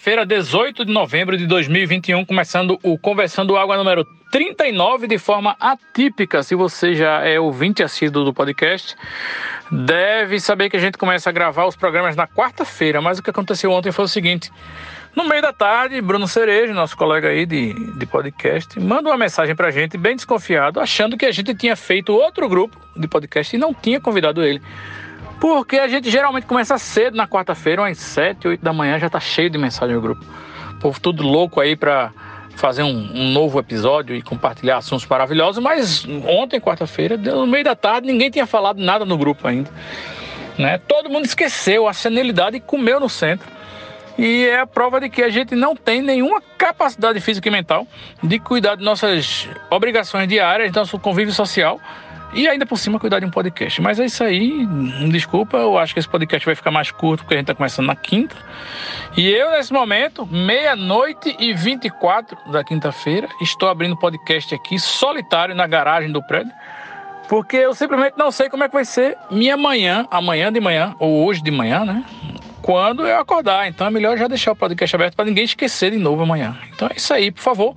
Quinta-feira, 18 de novembro de 2021, começando o Conversando Água número 39 de forma atípica. Se você já é ouvinte assíduo do podcast, deve saber que a gente começa a gravar os programas na quarta-feira, mas o que aconteceu ontem foi o seguinte. No meio da tarde, Bruno Cerejo, nosso colega aí de, de podcast, manda uma mensagem pra gente, bem desconfiado, achando que a gente tinha feito outro grupo de podcast e não tinha convidado ele. Porque a gente geralmente começa cedo na quarta-feira, umas 7, 8 da manhã, já tá cheio de mensagem no grupo. O povo tudo louco aí pra fazer um, um novo episódio e compartilhar assuntos maravilhosos, mas ontem, quarta-feira, no meio da tarde, ninguém tinha falado nada no grupo ainda. Né? Todo mundo esqueceu a senilidade e comeu no centro. E é a prova de que a gente não tem nenhuma capacidade física e mental de cuidar de nossas obrigações diárias, nosso convívio social e ainda por cima cuidar de um podcast. Mas é isso aí, desculpa, eu acho que esse podcast vai ficar mais curto porque a gente está começando na quinta. E eu, nesse momento, meia-noite e 24 da quinta-feira, estou abrindo podcast aqui solitário na garagem do prédio. Porque eu simplesmente não sei como é que vai ser minha manhã, amanhã de manhã, ou hoje de manhã, né? Quando eu acordar. Então é melhor já deixar o podcast aberto para ninguém esquecer de novo amanhã. Então é isso aí, por favor.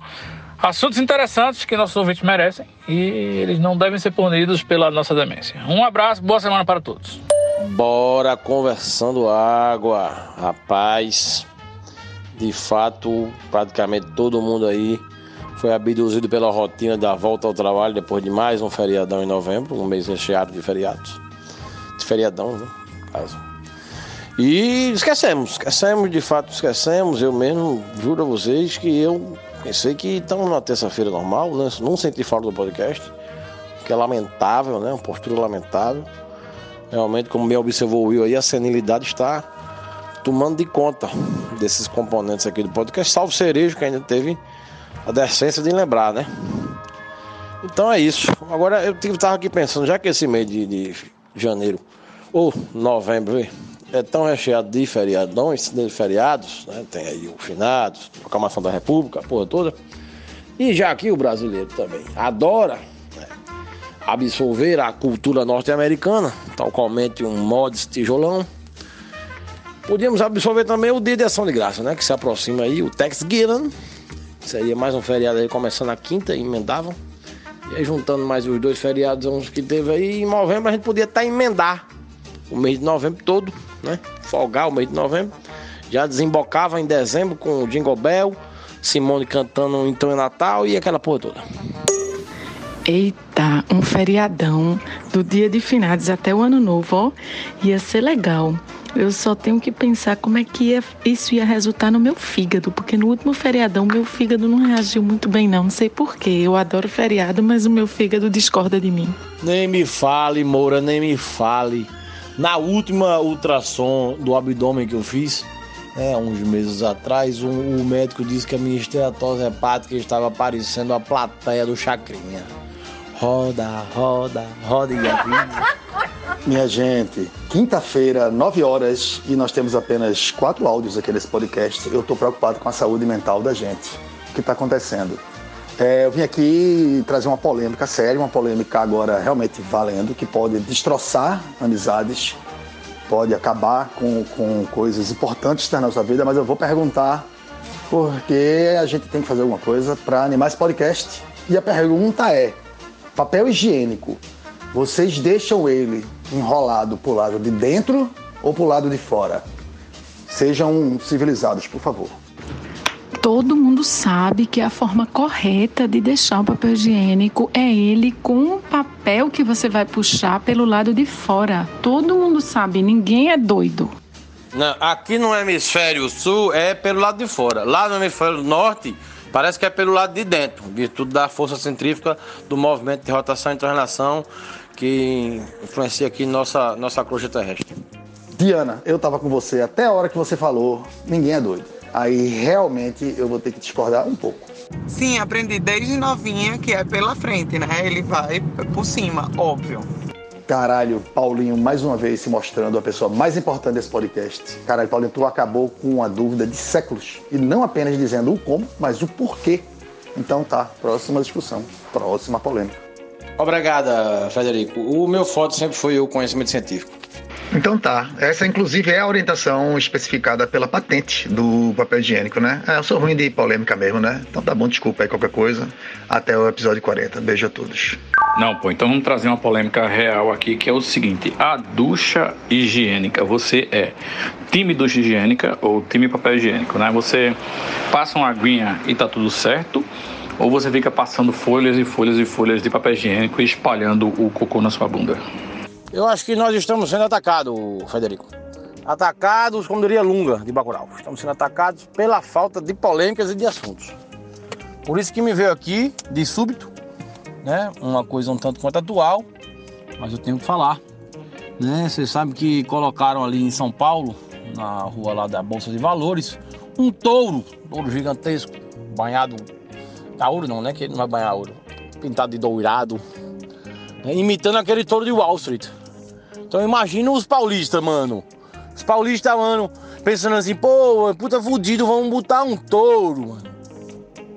Assuntos interessantes que nossos ouvintes merecem e eles não devem ser punidos pela nossa demência. Um abraço, boa semana para todos. Bora conversando água, rapaz. De fato, praticamente todo mundo aí foi abduzido pela rotina da volta ao trabalho depois de mais um feriadão em novembro, um mês recheado de feriados. De feriadão, né? no Caso. E esquecemos, esquecemos, de fato esquecemos. Eu mesmo juro a vocês que eu pensei que estamos numa terça-feira normal, né? não senti falta do podcast, que é lamentável, né? Uma postura lamentável. Realmente, como bem observou o Will aí, a senilidade está tomando de conta desses componentes aqui do podcast, salvo cerejo que ainda teve a decência de lembrar, né? Então é isso. Agora eu estava aqui pensando, já que esse mês de, de janeiro ou novembro, é tão recheado de feriadões, de feriados, né? tem aí o finados, proclamação da República, a porra toda. E já aqui o brasileiro também adora né? absorver a cultura norte-americana, tal qualmente um mods tijolão. Podíamos absorver também o dia de ação de graça, né? Que se aproxima aí, o Thanksgiving. Seria mais um feriado aí começando a quinta, emendavam. E aí juntando mais os dois feriados uns que teve aí, em novembro a gente podia até emendar o mês de novembro todo, né? Folgar o mês de novembro. Já desembocava em dezembro com o Jingle Bell, Simone cantando Então é Natal e aquela porra toda. Eita, um feriadão do dia de finados até o ano novo, ó. Ia ser legal. Eu só tenho que pensar como é que ia, isso ia resultar no meu fígado, porque no último feriadão meu fígado não reagiu muito bem, não. Não sei porquê. Eu adoro feriado, mas o meu fígado discorda de mim. Nem me fale, Moura, nem me fale. Na última ultrassom do abdômen que eu fiz, né, uns meses atrás, um- o médico disse que a minha esteatose hepática estava parecendo a plateia do Chacrinha. Roda, roda, roda e a. Minha gente, quinta-feira, 9 horas, e nós temos apenas quatro áudios aqui nesse podcast. Eu estou preocupado com a saúde mental da gente. O que está acontecendo? É, eu vim aqui trazer uma polêmica séria, uma polêmica agora realmente valendo, que pode destroçar amizades, pode acabar com, com coisas importantes da nossa vida, mas eu vou perguntar porque a gente tem que fazer alguma coisa para animar esse podcast. E a pergunta é: papel higiênico, vocês deixam ele enrolado pro lado de dentro ou pro lado de fora? Sejam civilizados, por favor. Todo mundo sabe que a forma correta de deixar o papel higiênico é ele com o papel que você vai puxar pelo lado de fora. Todo mundo sabe, ninguém é doido. Não, aqui no hemisfério sul é pelo lado de fora. Lá no hemisfério norte Parece que é pelo lado de dentro, virtude da força centrífuga do movimento de rotação e translação que influencia aqui nossa, nossa crosta terrestre. Diana, eu tava com você até a hora que você falou, ninguém é doido. Aí realmente eu vou ter que discordar um pouco. Sim, aprendi desde novinha que é pela frente, né? Ele vai por cima, óbvio. Caralho, Paulinho, mais uma vez se mostrando a pessoa mais importante desse podcast. Caralho, Paulinho, tu acabou com uma dúvida de séculos. E não apenas dizendo o como, mas o porquê. Então tá, próxima discussão, próxima polêmica. Obrigada, Frederico. O meu foco sempre foi o conhecimento científico. Então tá, essa inclusive é a orientação especificada pela patente do papel higiênico, né? É, eu sou ruim de polêmica mesmo, né? Então tá bom, desculpa aí qualquer coisa. Até o episódio 40. Beijo a todos. Não, pô, então vamos trazer uma polêmica real aqui, que é o seguinte: a ducha higiênica, você é time ducha higiênica ou time papel higiênico, né? Você passa uma aguinha e tá tudo certo, ou você fica passando folhas e folhas e folhas de papel higiênico e espalhando o cocô na sua bunda? Eu acho que nós estamos sendo atacados, Frederico. Atacados, como diria Lunga, de Bacurau. Estamos sendo atacados pela falta de polêmicas e de assuntos. Por isso que me veio aqui, de súbito, né? Uma coisa um tanto quanto atual, mas eu tenho que falar. Né? Vocês sabem que colocaram ali em São Paulo, na rua lá da Bolsa de Valores, um touro, um touro gigantesco, banhado a ouro não, né? Que ele não vai banhar ouro. Pintado de dourado, né? imitando aquele touro de Wall Street. Então imagina os paulistas, mano. Os paulistas, mano, pensando assim, pô, puta fudido, vamos botar um touro, mano.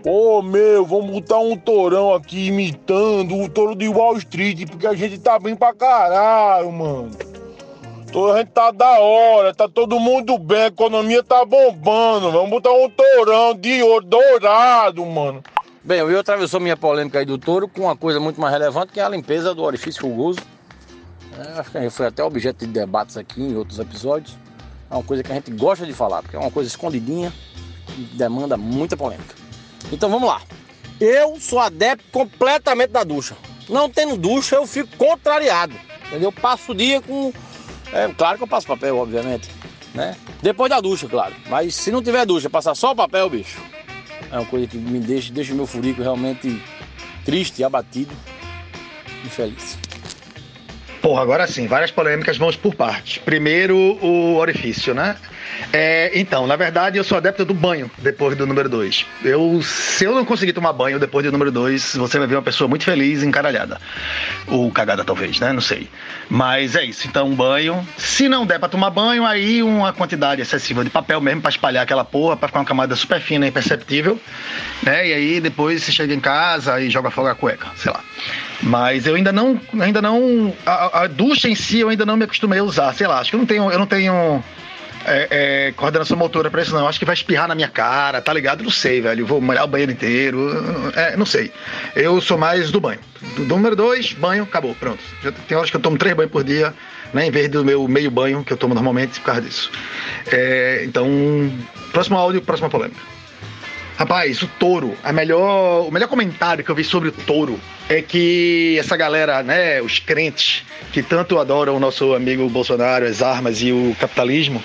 Ô meu, vamos botar um tourão aqui imitando o touro de Wall Street, porque a gente tá bem pra caralho, mano. Toda a gente tá da hora, tá todo mundo bem, a economia tá bombando. Vamos botar um tourão de ouro dourado, mano. Bem, eu atravessou minha polêmica aí do touro com uma coisa muito mais relevante, que é a limpeza do orifício rugoso. É, acho que foi até objeto de debates aqui em outros episódios. É uma coisa que a gente gosta de falar, porque é uma coisa escondidinha e demanda muita polêmica. Então vamos lá. Eu sou adepto completamente da ducha. Não tendo ducha, eu fico contrariado. Entendeu? Eu passo o dia com. É claro que eu passo papel, obviamente. Né? Depois da ducha, claro. Mas se não tiver ducha, passar só o papel, bicho. É uma coisa que me deixa, deixa o meu furico realmente triste, abatido, infeliz. Porra, agora sim, várias polêmicas, vamos por partes. Primeiro, o orifício, né? É, então, na verdade, eu sou adepto do banho depois do número 2. Eu, se eu não conseguir tomar banho depois do número 2, você vai ver uma pessoa muito feliz encaralhada. Ou cagada, talvez, né? Não sei. Mas é isso. Então, um banho. Se não der pra tomar banho, aí uma quantidade excessiva de papel mesmo pra espalhar aquela porra, pra ficar uma camada super fina e imperceptível. Né? E aí depois você chega em casa e joga fogo a cueca, sei lá. Mas eu ainda não, ainda não, a, a, ducha em si eu ainda não me acostumei a usar, sei lá, acho que eu não tenho, eu não tenho é, é, coordenação motora pra isso não, acho que vai espirrar na minha cara, tá ligado? Não sei, velho, vou molhar o banheiro inteiro, é, não sei. Eu sou mais do banho. Do, do número dois, banho, acabou, pronto. Já tem horas que eu tomo três banhos por dia, né, em vez do meu meio banho que eu tomo normalmente por causa disso. É, então, próximo áudio, próxima polêmica. Rapaz, o touro, a melhor, o melhor comentário que eu vi sobre o touro é que essa galera, né, os crentes, que tanto adoram o nosso amigo Bolsonaro, as armas e o capitalismo,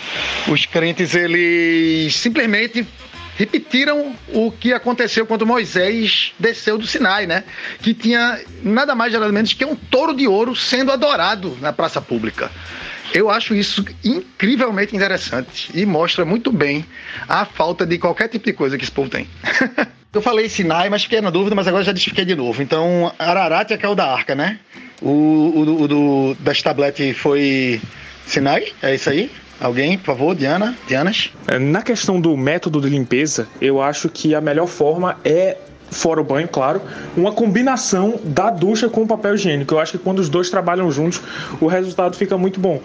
os crentes, eles simplesmente repetiram o que aconteceu quando Moisés desceu do Sinai, né? Que tinha nada mais nada menos que um touro de ouro sendo adorado na praça pública. Eu acho isso incrivelmente interessante e mostra muito bem a falta de qualquer tipo de coisa que esse povo tem. Eu falei Sinai, mas fiquei na dúvida, mas agora já desfiquei de novo. Então, Ararat é é o da arca, né? O, o, o do, das tabletes foi Sinai? É isso aí? Alguém, por favor, Diana? Dianas? Na questão do método de limpeza, eu acho que a melhor forma é fora o banho, claro, uma combinação da ducha com o papel higiênico. Eu acho que quando os dois trabalham juntos, o resultado fica muito bom.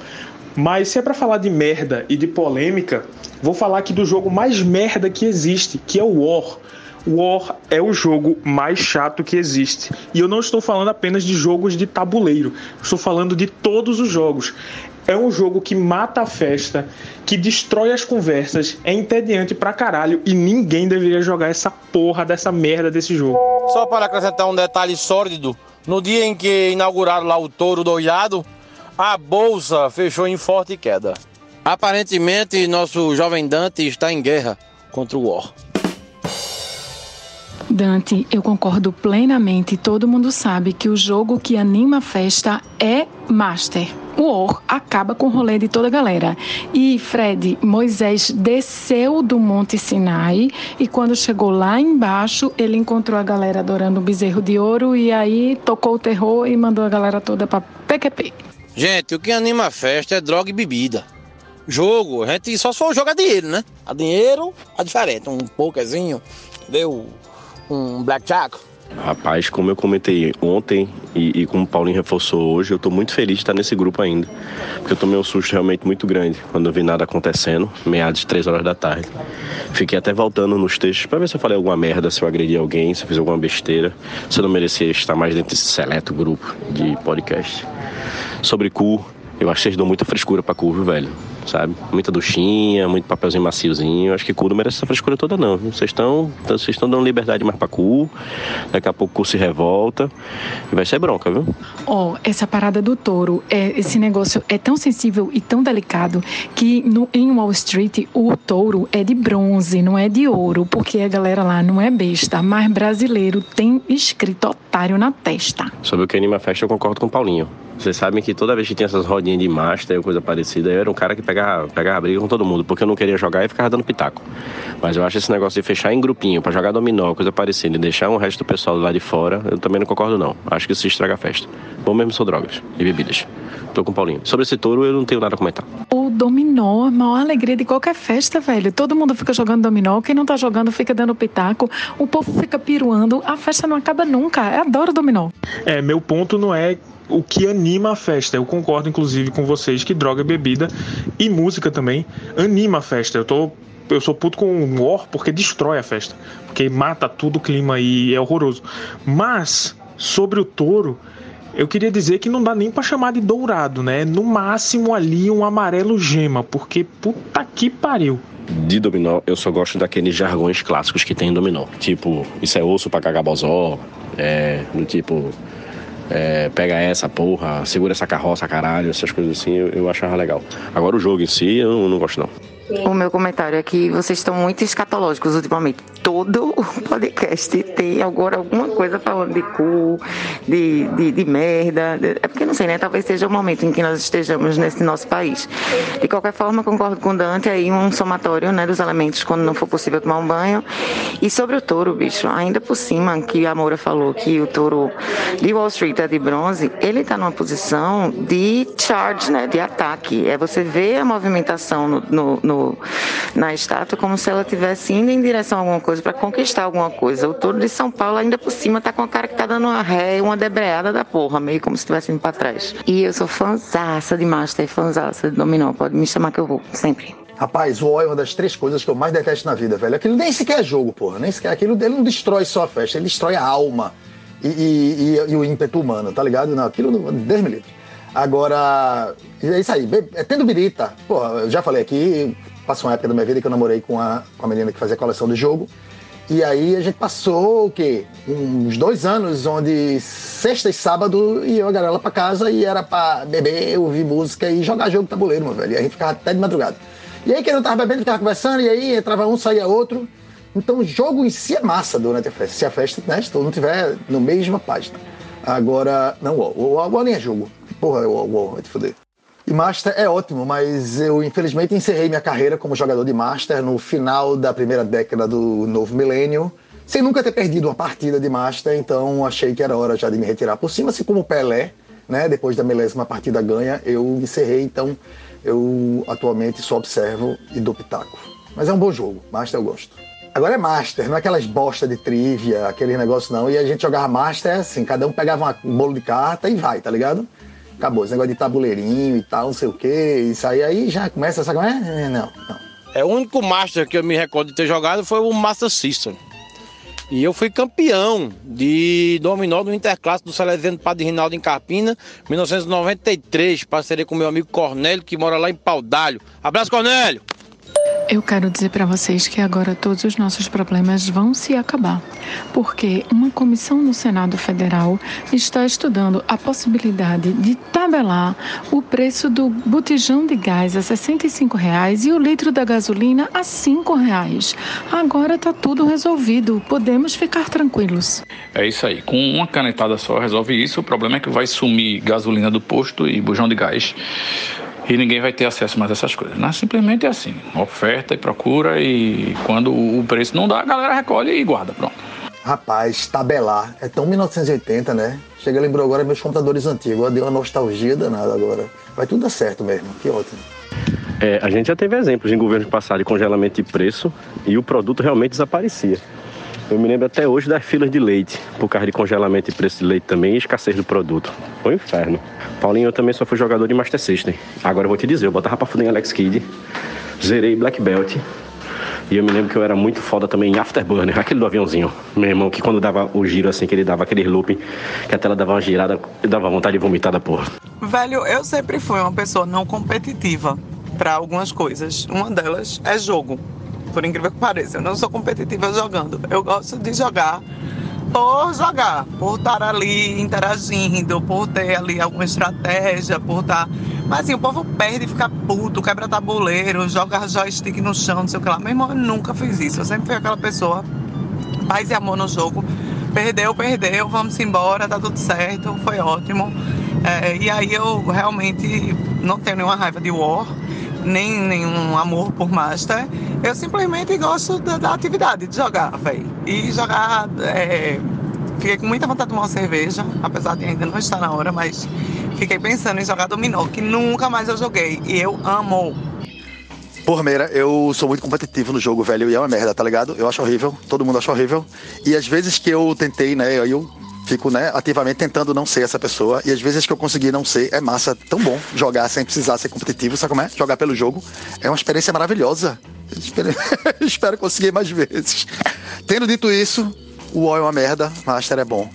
Mas se é para falar de merda e de polêmica, vou falar aqui do jogo mais merda que existe, que é o War. War é o jogo mais chato que existe. E eu não estou falando apenas de jogos de tabuleiro, estou falando de todos os jogos. É um jogo que mata a festa, que destrói as conversas, é entediante pra caralho e ninguém deveria jogar essa porra dessa merda desse jogo. Só para acrescentar um detalhe sórdido, no dia em que inauguraram lá o touro doirado, a bolsa fechou em forte queda. Aparentemente, nosso jovem Dante está em guerra contra o War. Dante, eu concordo plenamente. Todo mundo sabe que o jogo que anima a festa é Master. O Or acaba com o rolê de toda a galera. E Fred, Moisés desceu do Monte Sinai e quando chegou lá embaixo, ele encontrou a galera adorando o bezerro de ouro e aí tocou o terror e mandou a galera toda pra PQP. Gente, o que anima a festa é droga e bebida. Jogo, a gente só se for jogar dinheiro, né? A dinheiro é diferente. Um pokerzinho, deu um blackjack. Rapaz, como eu comentei ontem e, e como o Paulinho reforçou hoje, eu tô muito feliz de estar nesse grupo ainda. Porque eu tomei um susto realmente muito grande quando eu vi nada acontecendo, meados de 3 horas da tarde. Fiquei até voltando nos textos para ver se eu falei alguma merda, se eu agredi alguém, se eu fiz alguma besteira, se eu não merecia estar mais dentro desse seleto grupo de podcast. Sobre cu, eu acho que vocês dão muita frescura pra cu, viu, velho? Sabe? Muita duchinha, muito papelzinho maciozinho. Eu acho que cu não merece essa frescura toda, não. Vocês estão vocês estão dando liberdade mais pra cu. Daqui a pouco o cu se revolta. E vai ser bronca, viu? Ó, essa parada do touro, é, esse negócio é tão sensível e tão delicado que no, em Wall Street o touro é de bronze, não é de ouro, porque a galera lá não é besta, mas brasileiro tem escrito otário na testa. Sobre o que anima a festa, eu concordo com o Paulinho. Vocês sabem que toda vez que tinha essas rodinhas de master ou coisa parecida, eu era um cara que pegava, pegava briga com todo mundo, porque eu não queria jogar e ficava dando pitaco. Mas eu acho esse negócio de fechar em grupinho pra jogar dominó, coisa parecida, e deixar o resto do pessoal lá de fora, eu também não concordo não. Acho que isso estraga a festa. Bom mesmo são drogas e bebidas. Tô com o Paulinho. Sobre esse touro, eu não tenho nada a comentar. O dominó, a maior alegria de qualquer festa, velho. Todo mundo fica jogando dominó, quem não tá jogando fica dando pitaco, o povo fica piruando, a festa não acaba nunca. Eu adoro dominó. É, meu ponto não é o que anima a festa. Eu concordo, inclusive, com vocês que droga, bebida e música também anima a festa. Eu tô. Eu sou puto com o War porque destrói a festa. Porque mata tudo o clima e é horroroso. Mas, sobre o touro, eu queria dizer que não dá nem pra chamar de dourado, né? No máximo ali um amarelo gema, porque puta que pariu. De dominó, eu só gosto daqueles jargões clássicos que tem em dominó. Tipo, isso é osso pra cagar bozó. É, do tipo, é, pega essa porra, segura essa carroça, caralho, essas coisas assim, eu, eu achava legal. Agora o jogo em si, eu não, gosto não. O meu comentário é que vocês estão muito escatológicos ultimamente. Todo o podcast tem agora alguma coisa falando de cu, de, de, de merda. É porque não sei, né? Talvez seja o momento em que nós estejamos nesse nosso país. De qualquer forma, concordo com o Dante aí, um somatório né, dos elementos quando não for possível tomar um banho. E sobre o touro, bicho, ainda por cima que a Moura falou que o touro de Wall Street é de bronze, ele está numa posição de charge, né? De ataque. É você vê a movimentação no, no- no- na estátua como se ela estivesse indo em direção a alguma coisa para conquistar alguma coisa. O touro de São Paulo ainda por cima tá com a cara que tá dando uma ré, uma debreada da porra, meio como se estivesse indo para trás. E eu sou fãzaça de Master, fãzaça de Dominó. Pode me chamar que eu vou, sempre. Rapaz, o O é uma das três coisas que eu mais detesto na vida, velho. Aquilo nem sequer é jogo, porra. Nem sequer. Aquilo ele não destrói só a festa, ele destrói a alma e, e- e- e o ímpeto humano, tá ligado? Não, aquilo. Deus me livre. Agora, é isso aí. É Tendo birita, porra, eu já falei aqui, passou uma época da minha vida que eu namorei com a, com a menina que fazia coleção de jogo. E aí a gente passou o quê? Uns dois anos onde sexta e sábado ia a galera pra casa e era pra beber, ouvir música e jogar jogo tabuleiro, meu velho. E a gente ficava até de madrugada. E aí quem não tava bebendo ficava conversando, e aí entrava um, saía outro. Então o jogo em si é massa durante a festa. Se a festa, né, se todo mundo tiver no mesma página. Agora, não, o agora nem é jogo. Porra, o o vai te foder. E Master é ótimo, mas eu infelizmente encerrei minha carreira como jogador de Master no final da primeira década do novo milênio, sem nunca ter perdido uma partida de Master, então achei que era hora já de me retirar por cima, assim como o Pelé, né? Depois da milésima partida ganha, eu encerrei, então eu atualmente só observo e dou pitaco. Mas é um bom jogo, Master eu gosto. Agora é Master, não é aquelas bosta de trivia, aquele negócio não. E a gente jogava Master assim, cada um pegava um bolo de carta e vai, tá ligado? Acabou, esse negócio de tabuleirinho e tal, não sei o que, isso aí, aí já começa, como é? É, Não, não. É, o único Master que eu me recordo de ter jogado foi o Master System. E eu fui campeão de dominó do Interclasse do Salesiano Padre Rinaldo em Carpina, 1993, parceria com meu amigo Cornélio, que mora lá em Paudalho. Abraço, Cornélio! Eu quero dizer para vocês que agora todos os nossos problemas vão se acabar, porque uma comissão no Senado Federal está estudando a possibilidade de tabelar o preço do botijão de gás a 65 reais e o litro da gasolina a 5 reais. Agora está tudo resolvido, podemos ficar tranquilos. É isso aí. Com uma canetada só resolve isso. O problema é que vai sumir gasolina do posto e bujão de gás e ninguém vai ter acesso mais a essas coisas. Não, simplesmente é assim, oferta e procura e quando o preço não dá, a galera recolhe e guarda, pronto. Rapaz, tabelar é tão 1980, né? Chega, lembrou agora meus computadores antigos, deu uma nostalgia danada agora. Vai tudo dar certo mesmo, que ótimo. É, a gente já teve exemplos em governos passados de congelamento de preço e o produto realmente desaparecia. Eu me lembro até hoje das filas de leite, por causa de congelamento de preço de leite também e escassez do produto. Foi um inferno. Paulinho, eu também só fui jogador de Master System. Agora eu vou te dizer, eu botava pra fuder em Alex Kidd, zerei Black Belt. E eu me lembro que eu era muito foda também em Afterburner, aquele do aviãozinho. Meu irmão, que quando dava o giro assim, que ele dava aquele looping, que a tela dava uma girada, dava vontade de vomitar da porra. Velho, eu sempre fui uma pessoa não competitiva para algumas coisas. Uma delas é jogo por incrível que pareça. Eu não sou competitiva jogando. Eu gosto de jogar por jogar, por estar ali interagindo, por ter ali alguma estratégia, por estar. Mas assim, o povo perde, fica puto, quebra tabuleiro, joga joystick no chão, não sei o que lá. Meu irmão, eu nunca fiz isso. Eu sempre fui aquela pessoa, paz e amor no jogo. Perdeu, perdeu, vamos embora, tá tudo certo, foi ótimo. É, e aí eu realmente não tenho nenhuma raiva de War nem nenhum amor por Master. Eu simplesmente gosto da, da atividade, de jogar, velho. E jogar. É... Fiquei com muita vontade de tomar uma cerveja, apesar de ainda não estar na hora, mas fiquei pensando em jogar dominó, que nunca mais eu joguei. E eu amo. Por Meira, eu sou muito competitivo no jogo, velho, e é uma merda, tá ligado? Eu acho horrível, todo mundo acha horrível. E às vezes que eu tentei, né, eu fico, né, ativamente tentando não ser essa pessoa. E às vezes que eu consegui não ser, é massa, tão bom jogar sem precisar ser competitivo, sabe como é? Jogar pelo jogo é uma experiência maravilhosa. Espero, espero conseguir mais vezes. Tendo dito isso, o UOL é uma merda, Master é bom.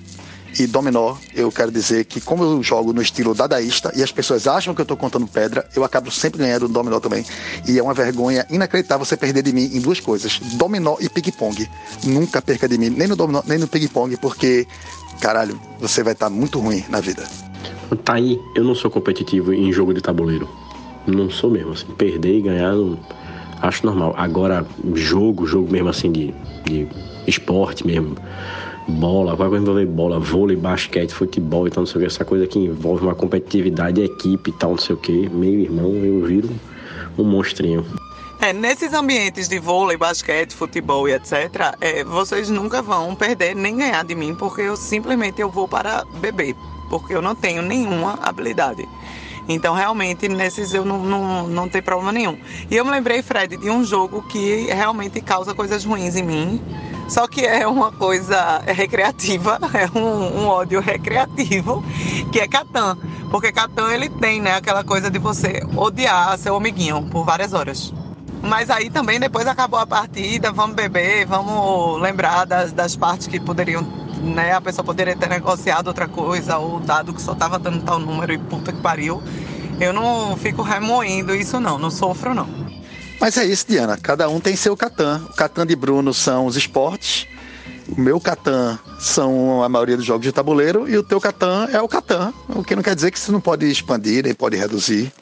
E Dominó, eu quero dizer que como eu jogo no estilo dadaísta e as pessoas acham que eu tô contando pedra, eu acabo sempre ganhando no Dominó também. E é uma vergonha inacreditável você perder de mim em duas coisas: Dominó e ping-pong. Nunca perca de mim, nem no Dominó, nem no ping-pong, porque caralho, você vai estar tá muito ruim na vida. Tá aí, eu não sou competitivo em jogo de tabuleiro. Não sou mesmo, assim, perder e ganhar, não, acho normal. Agora, jogo, jogo mesmo assim de, de esporte mesmo, bola, vai envolver bola, vôlei, basquete, futebol e tal, não sei o que, essa coisa que envolve uma competitividade, equipe e tal, não sei o que, meu irmão, eu viro um monstrinho. É, nesses ambientes de vôlei, basquete, futebol e etc., é, vocês nunca vão perder nem ganhar de mim, porque eu simplesmente eu vou para beber, porque eu não tenho nenhuma habilidade. Então, realmente, nesses eu não, não, não tenho problema nenhum. E eu me lembrei, Fred, de um jogo que realmente causa coisas ruins em mim, só que é uma coisa recreativa, é um, um ódio recreativo, que é Catan. Porque Catan, ele tem, né, aquela coisa de você odiar seu amiguinho por várias horas. Mas aí também depois acabou a partida, vamos beber, vamos lembrar das, das partes que poderiam, né? A pessoa poderia ter negociado outra coisa, ou dado que só tava dando tal número e puta que pariu. Eu não fico remoendo isso não, não sofro não. Mas é isso, Diana. Cada um tem seu Catan. O Catan de Bruno são os esportes. O meu Catan são a maioria dos jogos de tabuleiro e o teu Catan é o Catan. O que não quer dizer que você não pode expandir nem pode reduzir.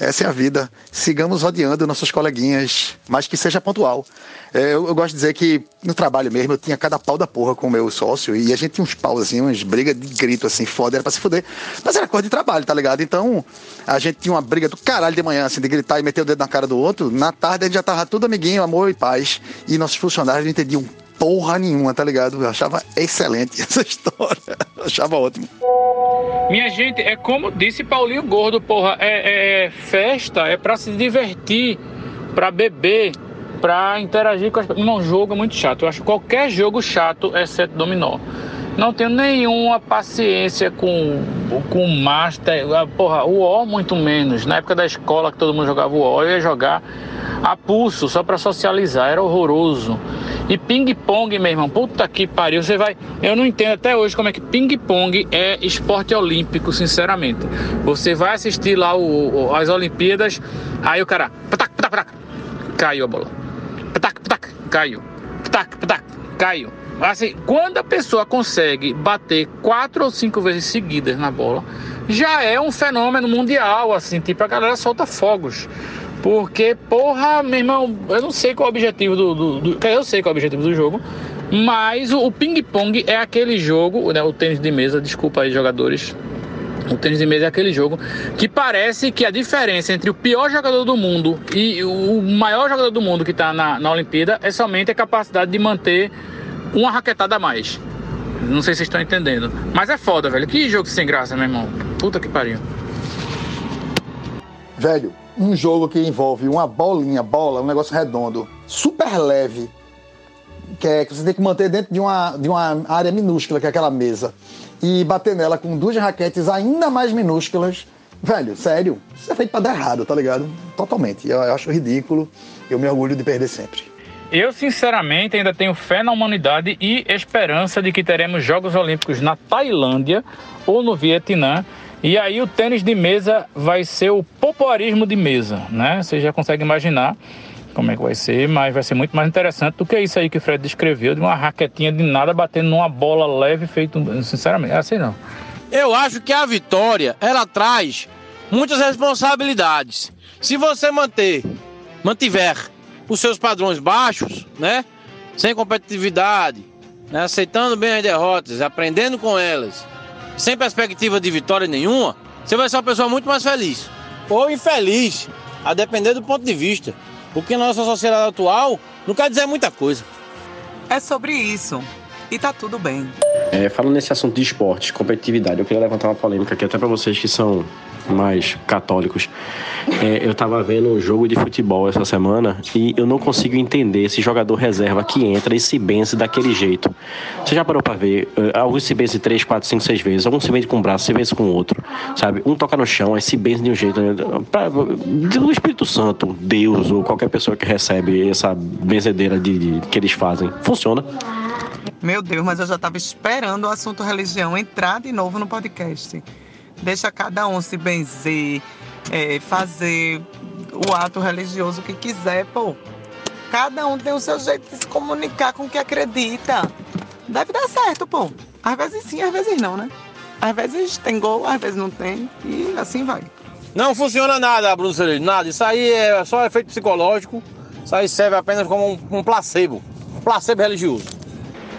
Essa é a vida. Sigamos odiando nossos coleguinhas, mas que seja pontual. É, eu, eu, gosto de dizer que no trabalho mesmo eu tinha cada pau da porra com o meu sócio e a gente tinha uns paus assim, umas brigas de grito assim, foda, era pra se fuder. Mas era coisa de trabalho, tá ligado? Então a gente tinha uma briga do caralho de manhã, assim, de gritar e meter o dedo na cara do outro. Na tarde a gente já tava tudo amiguinho, amor e paz. E nossos funcionários não entendiam porra nenhuma, tá ligado? Eu achava excelente essa história. Eu achava ótimo. Minha gente, é como disse Paulinho Gordo, porra, é, é, festa, é para se divertir, para beber, para interagir com as pessoas. Não, jogo é muito chato. Eu acho qualquer jogo chato, exceto dominó. Não tenho nenhuma paciência com com Master. Ah, porra, o O muito menos. Na época da escola que todo mundo jogava o O, eu ia jogar a pulso só para socializar. Era horroroso. E ping-pong, meu irmão, puta que pariu. Você vai. Eu não entendo até hoje como é que ping-pong é esporte olímpico, sinceramente. Você vai assistir lá o, o, as Olimpíadas, aí o cara. Patac, patac, patac, caiu a bola. Patac, patac, caiu. Patac, patac, caiu. Assim, quando a pessoa consegue bater quatro ou cinco vezes seguidas na bola, já é um fenômeno mundial, assim, tipo, a galera solta fogos. Porque, porra, meu irmão, eu não sei qual é o objetivo do. do, do eu sei qual é o objetivo do jogo, mas o, o ping-pong é aquele jogo, né, o tênis de mesa, desculpa aí, jogadores. O tênis de mesa é aquele jogo que parece que a diferença entre o pior jogador do mundo e o maior jogador do mundo que está na, na Olimpíada é somente a capacidade de manter uma raquetada a mais. Não sei se vocês estão entendendo. Mas é foda, velho. Que jogo sem graça, meu irmão. Puta que pariu. Velho, um jogo que envolve uma bolinha, bola, um negócio redondo, super leve, que é que você tem que manter dentro de uma, de uma área minúscula, que é aquela mesa, e bater nela com duas raquetes ainda mais minúsculas. Velho, sério, isso é feito pra dar errado, tá ligado? Totalmente. Eu, eu acho ridículo. Eu me orgulho de perder sempre. Eu, sinceramente, ainda tenho fé na humanidade e esperança de que teremos Jogos Olímpicos na Tailândia ou no Vietnã. E aí o tênis de mesa vai ser o popularismo de mesa, né? Você já consegue imaginar como é que vai ser, mas vai ser muito mais interessante do que isso aí que o Fred descreveu, de uma raquetinha de nada batendo numa bola leve feito, sinceramente, é assim não. Eu acho que a vitória, ela traz muitas responsabilidades. Se você manter, mantiver os seus padrões baixos, né? Sem competitividade, né? aceitando bem as derrotas, aprendendo com elas, sem perspectiva de vitória nenhuma, você vai ser uma pessoa muito mais feliz. Ou infeliz, a depender do ponto de vista. Porque na nossa sociedade atual não quer dizer muita coisa. É sobre isso. E tá tudo bem. É, falando nesse assunto de esporte, competitividade, eu queria levantar uma polêmica aqui até para vocês que são mais católicos. É, eu tava vendo um jogo de futebol essa semana e eu não consigo entender esse jogador reserva que entra e se benze daquele jeito. Você já parou para ver? Uh, alguns se benze três, quatro, cinco, seis vezes, alguns se benze com um braço, se benze com outro, sabe? Um toca no chão, aí se benze de um jeito. Né? Pra, do Espírito Santo, Deus ou qualquer pessoa que recebe essa benzedeira de, de que eles fazem, funciona. Meu Deus, mas eu já estava esperando o assunto religião entrar de novo no podcast. Deixa cada um se benzer, é, fazer o ato religioso que quiser, pô. Cada um tem o seu jeito de se comunicar com o que acredita. Deve dar certo, pô. Às vezes sim, às vezes não, né? Às vezes tem gol, às vezes não tem. E assim vai. Não funciona nada, Bruno Cerejo, nada. Isso aí é só efeito psicológico. Isso aí serve apenas como um, um placebo. Um placebo religioso.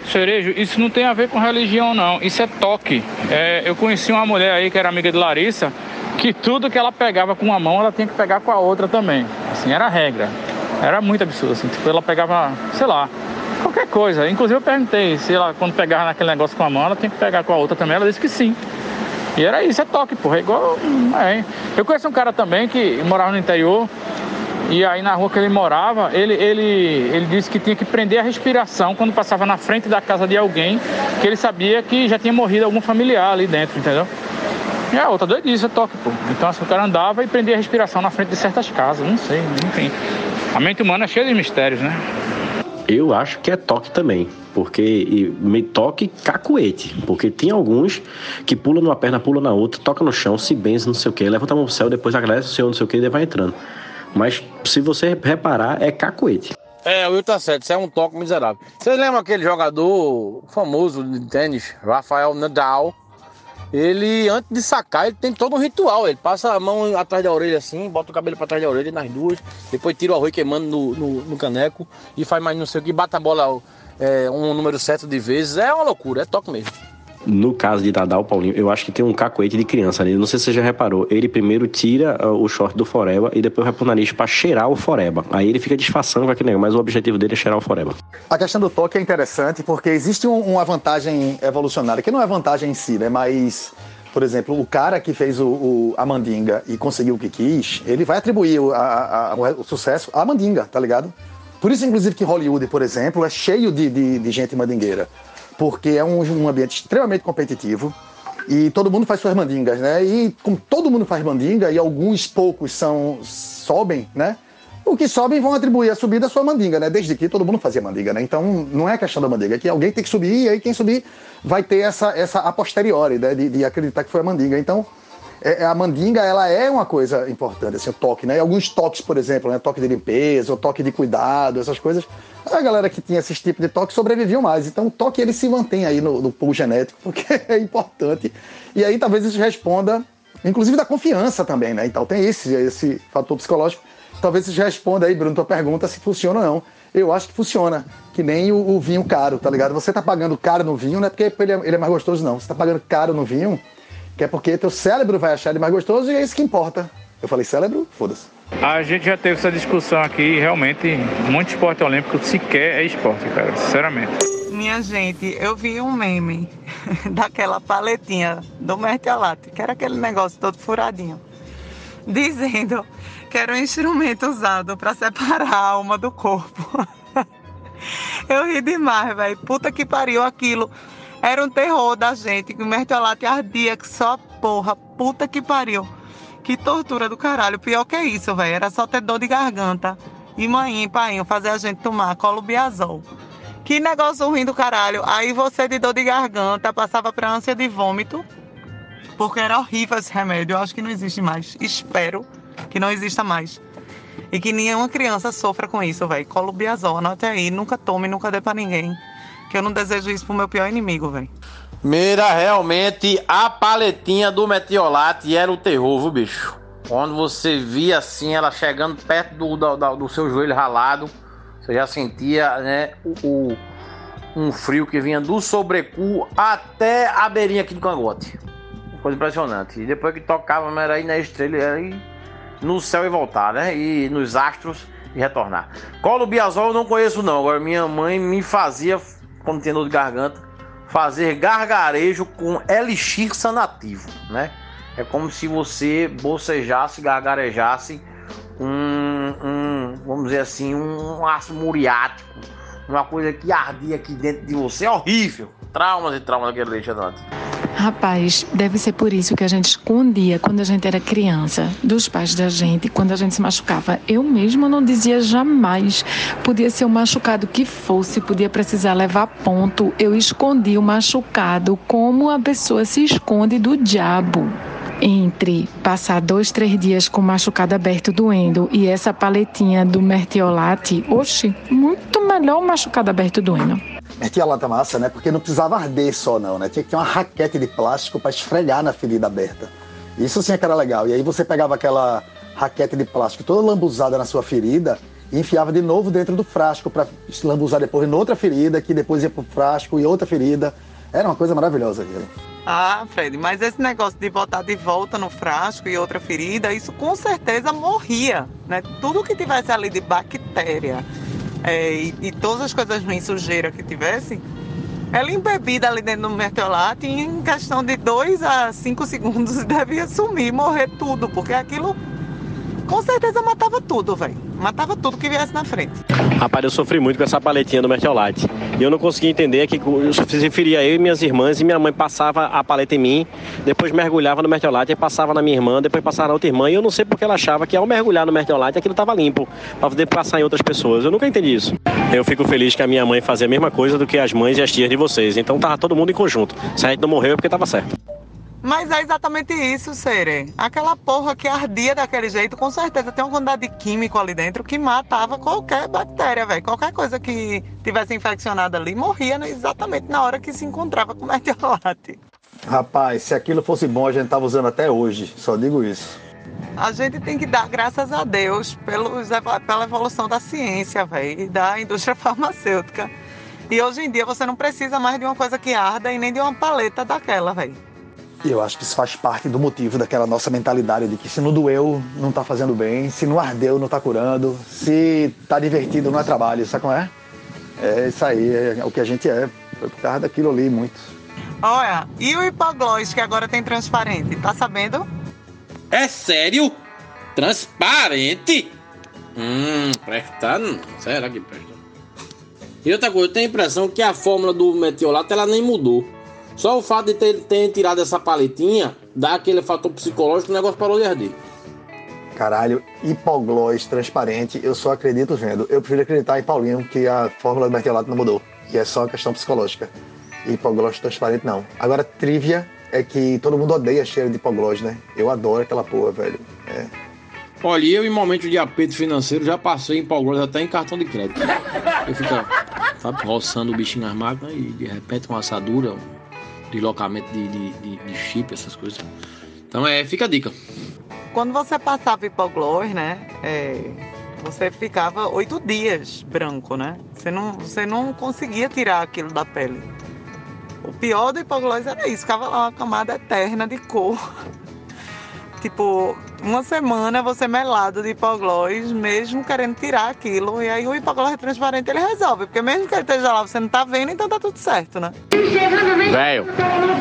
Cerejo, isso não tem a ver com religião, não. Isso é toque. É, eu conheci uma mulher aí que era amiga de Larissa, que tudo que ela pegava com uma mão, ela tinha que pegar com a outra também. Assim, era a regra. Era muito absurdo, assim. Tipo, ela pegava, sei lá, qualquer coisa. Inclusive eu perguntei se ela, quando pegava naquele negócio com a mão, ela tinha que pegar com a outra também. Ela disse que sim. E era isso, é toque, porra. É igual. É. Eu conheço um cara também que morava no interior e aí na rua que ele morava, ele, ele, ele disse que tinha que prender a respiração quando passava na frente da casa de alguém, que ele sabia que já tinha morrido algum familiar ali dentro, entendeu? E a outra doidice, é toque, pô. Então assim, o cara andava e prendia a respiração na frente de certas casas, não sei, enfim. A mente humana é cheia de mistérios, né? Eu acho que é toque também, porque me toque cacuete, porque tem alguns que pulam numa perna, pulam na outra, toca no chão, se benze, não sei o que, levanta a mão pro céu, depois agradece o Senhor, não sei o que, e vai entrando. Mas se você reparar, é cacoete. É, o Will tá certo, isso é um toque miserável. Vocês lembram aquele jogador famoso de tênis, Rafael Nadal? Ele, antes de sacar, ele tem todo um ritual. Ele passa a mão atrás da orelha assim, bota o cabelo para trás da orelha nas duas, depois tira o arroz queimando no, no, no caneco e faz mais não sei o que, bata a bola é, um número certo de vezes. É uma loucura, é toque mesmo. No caso de Dadal Paulinho, eu acho que tem um cacoete de criança ali. Não sei se você já reparou. Ele primeiro tira uh, o short do Foreba e depois vai pro nariz pra cheirar o Foreba. Aí ele fica disfarçando com aquele negócio, mas o objetivo dele é cheirar o Foreba. A questão do toque é interessante porque existe um, uma vantagem evolucionária, que não é vantagem em si, né? Mas, por exemplo, o cara que fez o, o a mandinga e conseguiu o que quis, ele vai atribuir o, a, a, o sucesso à mandinga, tá ligado? Por isso, inclusive, que Hollywood, por exemplo, é cheio de, de, de gente mandingueira porque é um, um ambiente extremamente competitivo e todo mundo faz suas mandingas, né? E como todo mundo faz mandinga e alguns poucos são sobem, né? O que sobem vão atribuir a subida à sua mandinga, né? Desde que todo mundo fazia mandinga, né? Então não é questão da mandinga, é que alguém tem que subir e aí quem subir vai ter essa, essa a posteriori, né? De, de acreditar que foi a mandinga. Então é, a mandinga, ela é uma coisa importante, assim, o toque, né? E alguns toques, por exemplo, né? Toque de limpeza, o toque de cuidado, essas coisas. A galera que tinha esse tipo de toque sobreviveu mais. Então o toque ele se mantém aí no, no pool genético, porque é importante. E aí talvez isso responda, inclusive da confiança também, né? Então tem esse, esse fator psicológico. Talvez isso responda aí, Bruno, tua pergunta se funciona ou não. Eu acho que funciona. Que nem o, o vinho caro, tá ligado? Você tá pagando caro no vinho, não é porque ele é, ele é mais gostoso, não. Você tá pagando caro no vinho, que é porque teu cérebro vai achar ele mais gostoso e é isso que importa. Eu falei cérebro? Foda-se. A gente já teve essa discussão aqui e realmente muito esporte olímpico sequer é esporte, cara, sinceramente. Minha gente, eu vi um meme daquela paletinha do Mertiolate, que era aquele negócio todo furadinho, dizendo que era um instrumento usado para separar a alma do corpo. Eu ri demais, velho. Puta que pariu aquilo. Era um terror da gente, que o mertiolate ardia, que só porra. Puta que pariu. Que tortura do caralho. Pior que isso, velho. Era só ter dor de garganta. E mãe, pai, fazer a gente tomar colubiazol. Que negócio ruim do caralho. Aí você de dor de garganta passava pra ânsia de vômito. Porque era horrível esse remédio. Eu acho que não existe mais. Espero que não exista mais. E que nenhuma criança sofra com isso, velho. Colubiazol, anote aí. Nunca tome, nunca dê pra ninguém. Que eu não desejo isso pro meu pior inimigo, velho. Mira, realmente, a paletinha do Metiolate era o terror, viu, bicho? Quando você via assim, ela chegando perto do, do, do seu joelho ralado, você já sentia, né, o, o, um frio que vinha do sobrecu até a beirinha aqui do cangote. Coisa impressionante. E depois que tocava, era aí na estrela, era aí no céu e voltar, né? E nos astros e retornar. Colo Biazol eu não conheço não. Agora minha mãe me fazia, quando tinha dor de garganta, fazer gargarejo com elixir sanativo, né? É como se você bocejasse, gargarejasse um, um vamos dizer assim, um ácido muriático, uma coisa que ardia aqui dentro de você, é horrível. Traumas e traumas daquele leite Rapaz, deve ser por isso que a gente escondia quando a gente era criança dos pais da gente, quando a gente se machucava. Eu mesmo não dizia jamais. Podia ser o machucado que fosse, podia precisar levar ponto. Eu escondi o machucado como a pessoa se esconde do diabo entre passar dois, três dias com o machucado aberto doendo e essa paletinha do mertiolate, oxe, muito melhor o machucado aberto doendo. Mertiolate é massa, né? Porque não precisava arder só, não, né? Tinha que ter uma raquete de plástico para esfregar na ferida aberta. Isso sim é que era legal. E aí você pegava aquela raquete de plástico toda lambuzada na sua ferida e enfiava de novo dentro do frasco para lambuzar depois em outra ferida, que depois ia pro frasco e outra ferida. Era uma coisa maravilhosa aquilo. Ah, Fred, mas esse negócio de botar de volta no frasco e outra ferida, isso com certeza morria, né? Tudo que tivesse ali de bactéria é, e, e, todas as coisas ruins, sujeira que tivesse, ela embebida ali dentro do mertiolate em questão de 2 a 5 segundos devia sumir, morrer tudo, porque aquilo com certeza matava tudo, velho. Matava tudo que viesse na frente. Rapaz, eu sofri muito com essa paletinha do Mertiolate. E eu não conseguia entender que eu preferia eu e minhas irmãs e minha mãe passava a paleta em mim, depois mergulhava no Mertiolate passava na minha irmã, depois passava na outra irmã. E eu não sei porque ela achava que ao mergulhar no Mertiolate aquilo estava limpo, para poder passar em outras pessoas. Eu nunca entendi isso. Eu fico feliz que a minha mãe fazia a mesma coisa do que as mães e as tias de vocês. Então tava todo mundo em conjunto. Se a gente não morreu é porque tava certo. Mas é exatamente isso, Sere. Aquela porra que ardia daquele jeito, com certeza tem uma quantidade de químico ali dentro que matava qualquer bactéria, velho. Qualquer coisa que tivesse infeccionada ali morria exatamente na hora que se encontrava com o mertiolate. Rapaz, se aquilo fosse bom, a gente tava usando até hoje. Só digo isso. A gente tem que dar graças a Deus pelos, pela evolução da ciência, velho, e da indústria farmacêutica. E hoje em dia você não precisa mais de uma coisa que arda e nem de uma paleta daquela, velho. E eu acho que isso faz parte do motivo daquela nossa mentalidade de que se não doeu, não tá fazendo bem, se não ardeu, não tá curando, se tá divertido, não é trabalho, sabe como é? É isso aí, é o que a gente é. Foi por causa daquilo ali, muito. Olha, e o hipoglós que agora tem transparente, tá sabendo? É sério? Transparente? Hum, presta não. Será que presta? E outra coisa, eu tenho a impressão que a fórmula do metiolato ela nem mudou. Só o fato de ter, ter tirado essa paletinha dá aquele fator psicológico, o negócio parou de arder. Caralho, hipoglós transparente, eu só acredito vendo. Eu prefiro acreditar em Paulinho que a fórmula do mertiolato não mudou, que é só questão psicológica. Hipoglós transparente não. Agora, trivia, é que todo mundo odeia cheiro de hipoglós, né? Eu adoro aquela porra, velho. É. Olha, eu em momentos de aperto financeiro já passei em hipoglós até em cartão de crédito. Eu fico, sabe, roçando o bichinho nas máquinas e de repente uma assadura, um deslocamento de, de, de, de chip, essas coisas. Então é, fica a dica. Quando você passava hipoglós, né? é, você ficava oito dias branco, né? Você não, você não conseguia tirar aquilo da pele. O pior do hipoglós era isso, ficava lá uma camada eterna de cor. tipo, uma semana você melado de hipoglós, mesmo querendo tirar aquilo. E aí o hipoglós transparente ele resolve, porque mesmo que ele esteja lá, você não tá vendo, então tá tudo certo, né? Velho,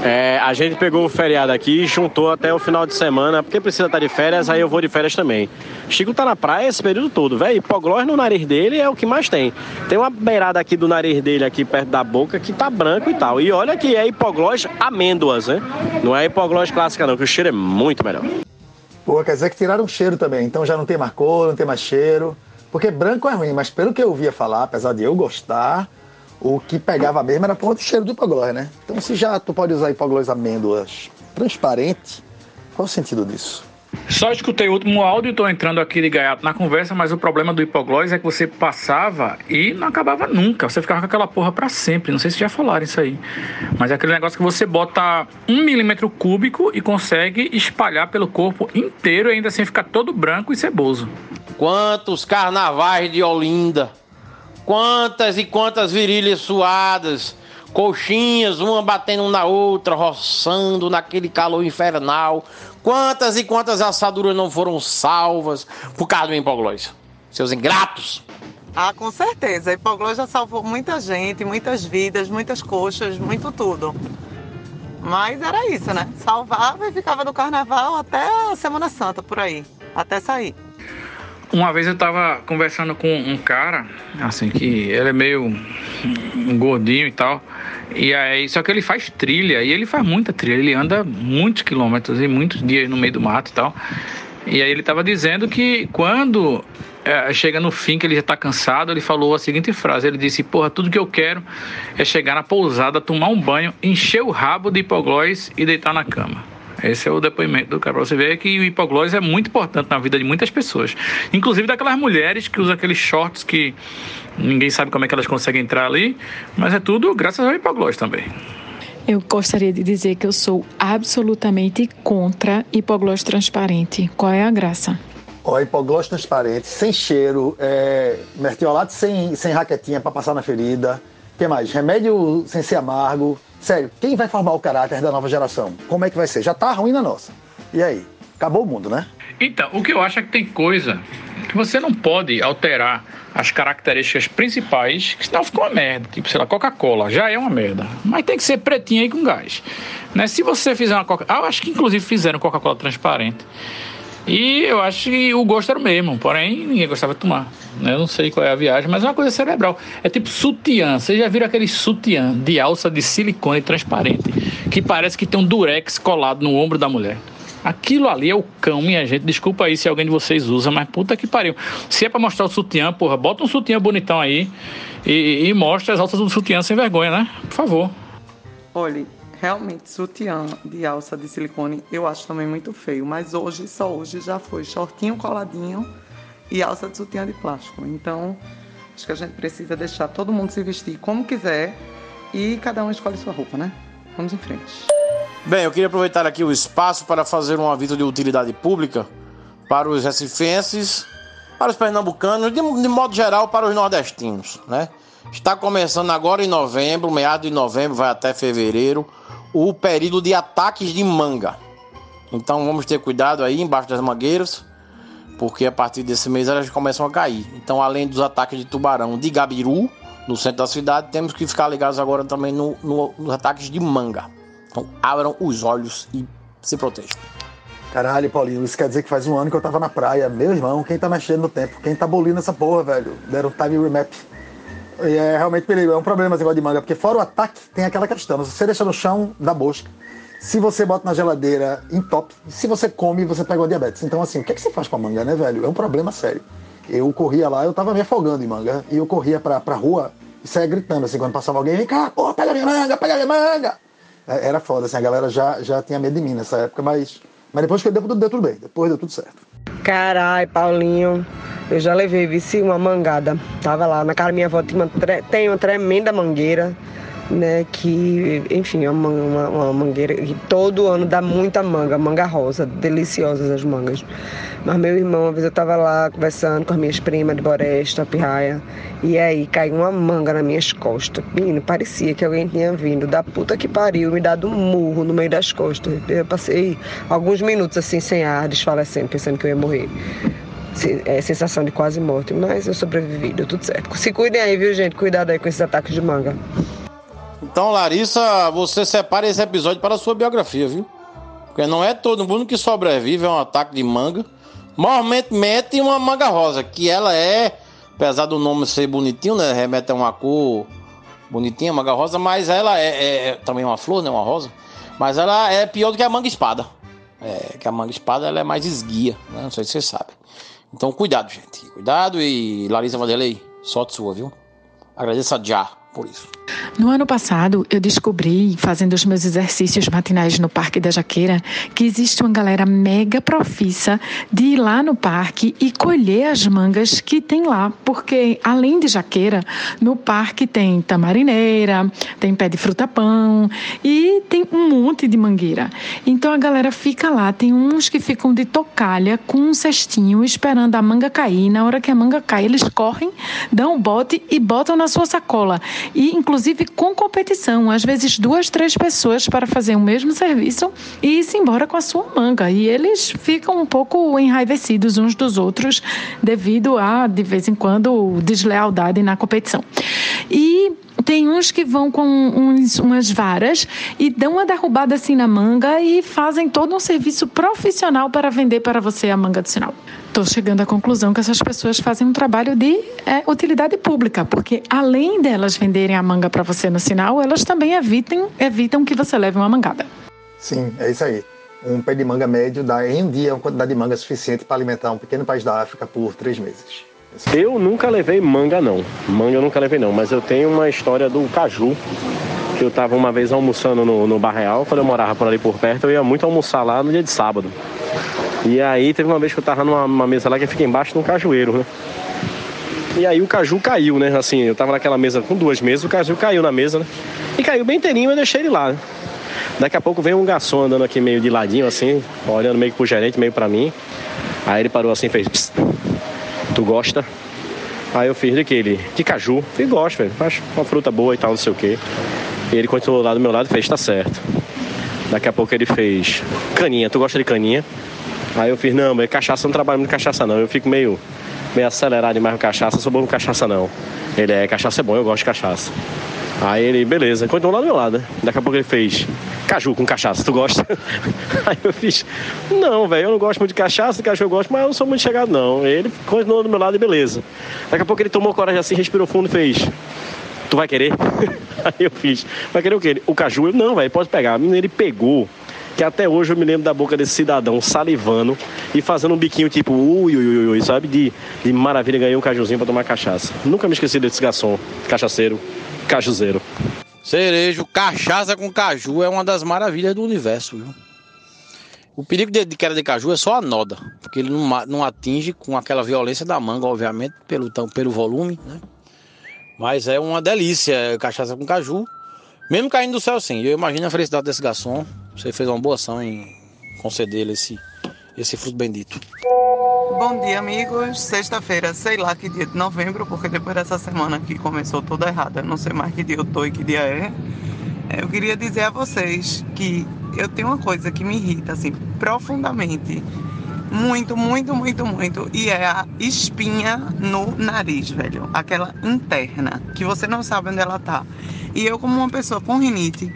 é, a gente pegou o feriado aqui e juntou até o final de semana, porque precisa estar de férias, aí eu vou de férias também. Chico tá na praia esse período todo, velho. Hipoglós no nariz dele é o que mais tem. Tem uma beirada aqui do nariz dele, aqui perto da boca, que tá branco e tal. E olha que é hipoglós amêndoas, né? Não é hipoglós clássica, não, que o cheiro é muito melhor. Pô, quer dizer que tiraram o cheiro também, então já não tem mais cor, não tem mais cheiro. Porque branco é ruim, mas pelo que eu ouvia falar, apesar de eu gostar, o que pegava mesmo era por do cheiro do hipoglós, né? Então se já tu pode usar hipoglós amêndoas transparente, qual o sentido disso? Só escutei o último áudio e tô entrando aqui de gaiato na conversa, mas o problema do hipoglós é que você passava e não acabava nunca. Você ficava com aquela porra pra sempre. Não sei se já falaram isso aí. Mas é aquele negócio que você bota um milímetro cúbico e consegue espalhar pelo corpo inteiro e ainda assim ficar todo branco e ceboso. Quantos carnavais de Olinda, quantas e quantas virilhas suadas, coxinhas, uma batendo na outra, roçando naquele calor infernal. Quantas e quantas assaduras não foram salvas por causa do hipoglós? Seus ingratos! Ah, com certeza. A hipoglós já salvou muita gente, muitas vidas, muitas coxas, muito tudo. Mas era isso, né? Salvava e ficava do carnaval até a Semana Santa, por aí. Até sair. Uma vez eu tava conversando com um cara, assim, que ele é meio gordinho e tal. E aí, só que ele faz trilha, e ele faz muita trilha, ele anda muitos quilômetros e muitos dias no meio do mato e tal. E aí ele tava dizendo que quando é, chega no fim, que ele já tá cansado, ele falou a seguinte frase: ele disse, porra, tudo que eu quero é chegar na pousada, tomar um banho, encher o rabo de hipoglós e deitar na cama. Esse é o depoimento do cara. Pra você ver que o hipoglós é muito importante na vida de muitas pessoas. Inclusive daquelas mulheres que usam aqueles shorts que ninguém sabe como é que elas conseguem entrar ali. Mas é tudo graças ao hipoglós também. Eu gostaria de dizer que eu sou absolutamente contra hipoglós transparente. Qual é a graça? Ó, hipoglós transparente, sem cheiro, é, mertiolate sem, sem raquetinha para passar na ferida. O que mais? Remédio sem ser amargo. Sério, quem vai formar o caráter da nova geração? Como é que vai ser? Já tá ruim na nossa. E aí? Acabou o mundo, né? Então, o que eu acho é que tem coisa que você não pode alterar as características principais, que senão fica uma merda. Tipo, sei lá, Coca-Cola já é uma merda. Mas tem que ser pretinha aí com gás. Né? Se você fizer uma Coca... Ah, eu acho que inclusive fizeram Coca-Cola transparente. E eu acho que o gosto era o mesmo, porém ninguém gostava de tomar. né? Eu não sei qual é a viagem, mas é uma coisa cerebral. É tipo sutiã. Vocês já viram aquele sutiã de alça de silicone transparente, que parece que tem um durex colado no ombro da mulher. Aquilo ali é o cão, minha gente. Desculpa aí se alguém de vocês usa, mas puta que pariu. Se é pra mostrar o sutiã, porra, bota um sutiã bonitão aí e, e mostra as alças do sutiã sem vergonha, né? Por favor. Olha, realmente sutiã de alça de silicone eu acho também muito feio, mas hoje, só hoje já foi shortinho coladinho e alça de sutiã de plástico. Então, acho que a gente precisa deixar todo mundo se vestir como quiser e cada um escolhe sua roupa, né? Vamos em frente. Bem, eu queria aproveitar aqui o espaço para fazer um aviso de utilidade pública para os recifenses, para os pernambucanos, de, de modo geral para os nordestinos, né? Está começando agora em novembro, meados de novembro, vai até fevereiro, o período de ataques de manga. Então vamos ter cuidado aí embaixo das mangueiras, porque a partir desse mês elas começam a cair. Então, além dos ataques de tubarão de Gabiru, no centro da cidade, temos que ficar ligados agora também no, no- nos ataques de manga. Então, abram os olhos e se protejam. Caralho, Paulinho, isso quer dizer que faz um ano que eu tava na praia. Meu irmão, quem tá mexendo no tempo? Quem tá bolindo essa porra, velho? Deram time remap. E é realmente perigo, é um problema esse negócio de manga, porque fora o ataque, tem aquela questão. Se você deixa no chão, dá mosca. Se você bota na geladeira, entope. Se você come, você pega o diabetes. Então, assim, o que, é que você faz com a manga, né, velho? É um problema sério. Eu corria lá, eu tava me afogando em manga. E eu corria pra, pra rua e saia gritando, assim, quando passava alguém, vem cá, porra, pega minha manga, pega minha manga. É, Era foda, assim, a galera já, já tinha medo de mim nessa época, mas, mas depois que deu, deu tudo bem, depois deu tudo certo. Carai, Paulinho, eu já levei, vici uma mangada. Tava lá, na casa da minha avó tinha uma, tre- tem uma tremenda mangueira, né? Que, enfim, é uma, uma, uma mangueira que todo ano dá muita manga, manga rosa, deliciosas as mangas. Mas meu irmão, uma vez eu tava lá conversando com as minhas primas de Boresta, Pirraia, e aí caiu uma manga nas minhas costas. Menino, parecia que alguém tinha vindo da puta que pariu, me dado um murro no meio das costas. Eu passei alguns minutos assim sem ar, desfalecendo, pensando que eu ia morrer. É sensação de quase morte, mas eu sobrevivi, deu tudo certo. Se cuidem aí, viu, gente? Cuidado aí com esses ataques de manga. Então, Larissa, você separa esse episódio para a sua biografia, viu? Porque não é todo mundo que sobrevive a um ataque de manga. Normalmente mete uma manga rosa, que ela é, apesar do nome ser bonitinho, né? Remete a uma cor bonitinha, manga rosa, mas ela é, é- é também uma flor, né? Uma rosa. Mas ela é pior do que a manga espada. É, que a manga espada ela é mais esguia, né? Não sei se você sabe. Então, cuidado, gente. Cuidado e Larissa Vanderlei, sorte sua, viu? Agradeça já por isso. No ano passado, eu descobri, fazendo os meus exercícios matinais no Parque da Jaqueira, que existe uma galera mega profissa de ir lá no parque e colher as mangas que tem lá. Porque, além de jaqueira, no parque tem tamarineira, tem pé de fruta-pão e tem um monte de mangueira. Então a galera fica lá. Tem uns que ficam de tocalha com um cestinho esperando a manga cair. Na hora que a manga cai, eles correm, dão um bote e botam na sua sacola. E, inclusive, com competição. Às vezes, duas, três pessoas para fazer o mesmo serviço e ir-se embora com a sua manga. E eles ficam um pouco enraivecidos uns dos outros devido a, de vez em quando, deslealdade na competição. E tem uns que vão com uns, umas varas e dão uma derrubada assim na manga e fazem todo um serviço profissional para vender para você a manga do sinal. Estou chegando à conclusão que essas pessoas fazem um trabalho de é, utilidade pública, porque além delas venderem a manga para você no sinal, elas também evitem, evitam que você leve uma mangada. Sim, é isso aí. Um pé de manga médio dá em um dia uma quantidade de manga suficiente para alimentar um pequeno país da África por três meses. Eu nunca levei manga, não. Manga eu nunca levei, não. Mas eu tenho uma história do caju. Que eu tava uma vez almoçando no, no Bar Real, quando eu morava por ali por perto, eu ia muito almoçar lá no dia de sábado. E aí teve uma vez que eu tava numa, mesa lá que fiquei embaixo de um cajueiro, né? E aí o caju caiu, né? Assim, eu tava naquela mesa com duas mesas, o caju caiu na mesa, né? E caiu bem inteirinho, eu deixei ele lá, né? Daqui a pouco veio um garçom andando aqui meio de ladinho, assim, olhando meio pro gerente, meio pra mim. Aí ele parou assim e fez. "Psst, Tu gosta? Aí eu fiz de que ele? De caju. Eu gosto, velho. Acho uma fruta boa e tal, não sei o quê. E ele continuou lá do meu lado e fez, tá certo. Daqui a pouco ele fez caninha. Tu gosta de caninha? Aí eu fiz, não, mas cachaça não trabalho muito cachaça não. Eu fico meio, meio acelerado demais com cachaça, sou bom com cachaça não. Ele é, cachaça é bom, eu gosto de cachaça. Aí ele, beleza, continuou lá do meu lado, né? Daqui a pouco ele fez caju com cachaça, tu gosta? Aí eu fiz, não, velho, eu não gosto muito de cachaça, caju eu gosto, mas eu não sou muito chegado, não. Ele continuou do meu lado e beleza. Daqui a pouco ele tomou coragem assim, respirou fundo e fez. Tu vai querer? Aí eu fiz, vai querer o quê? O caju? Eu, não, velho, pode pegar. Menino, ele pegou, que até hoje eu me lembro da boca desse cidadão salivando e fazendo um biquinho tipo, ui, ui, ui, ui sabe? De, de maravilha, ganhei um cajuzinho pra tomar cachaça. Nunca me esqueci desse garçom, cachaceiro, cajuzeiro. Cerejo, cachaça com caju é uma das maravilhas do universo, viu? O perigo de, de queda de caju é só a noda, porque ele não, não atinge com aquela violência da manga, obviamente, pelo, pelo volume, né? Mas é uma delícia, é cachaça com caju. Mesmo caindo do céu, sim. Eu imagino a felicidade desse garçom. Você fez uma boa ação em conceder esse, esse fruto bendito. Bom dia, amigos. Sexta-feira, sei lá que dia de novembro, porque depois dessa semana que começou toda errada, não sei mais que dia eu tô e que dia é. Eu queria dizer a vocês que eu tenho uma coisa que me irrita, assim, profundamente. Muito, muito, muito, muito. E é a espinha no nariz, velho. Aquela interna, que você não sabe onde ela tá. E eu, como uma pessoa com rinite,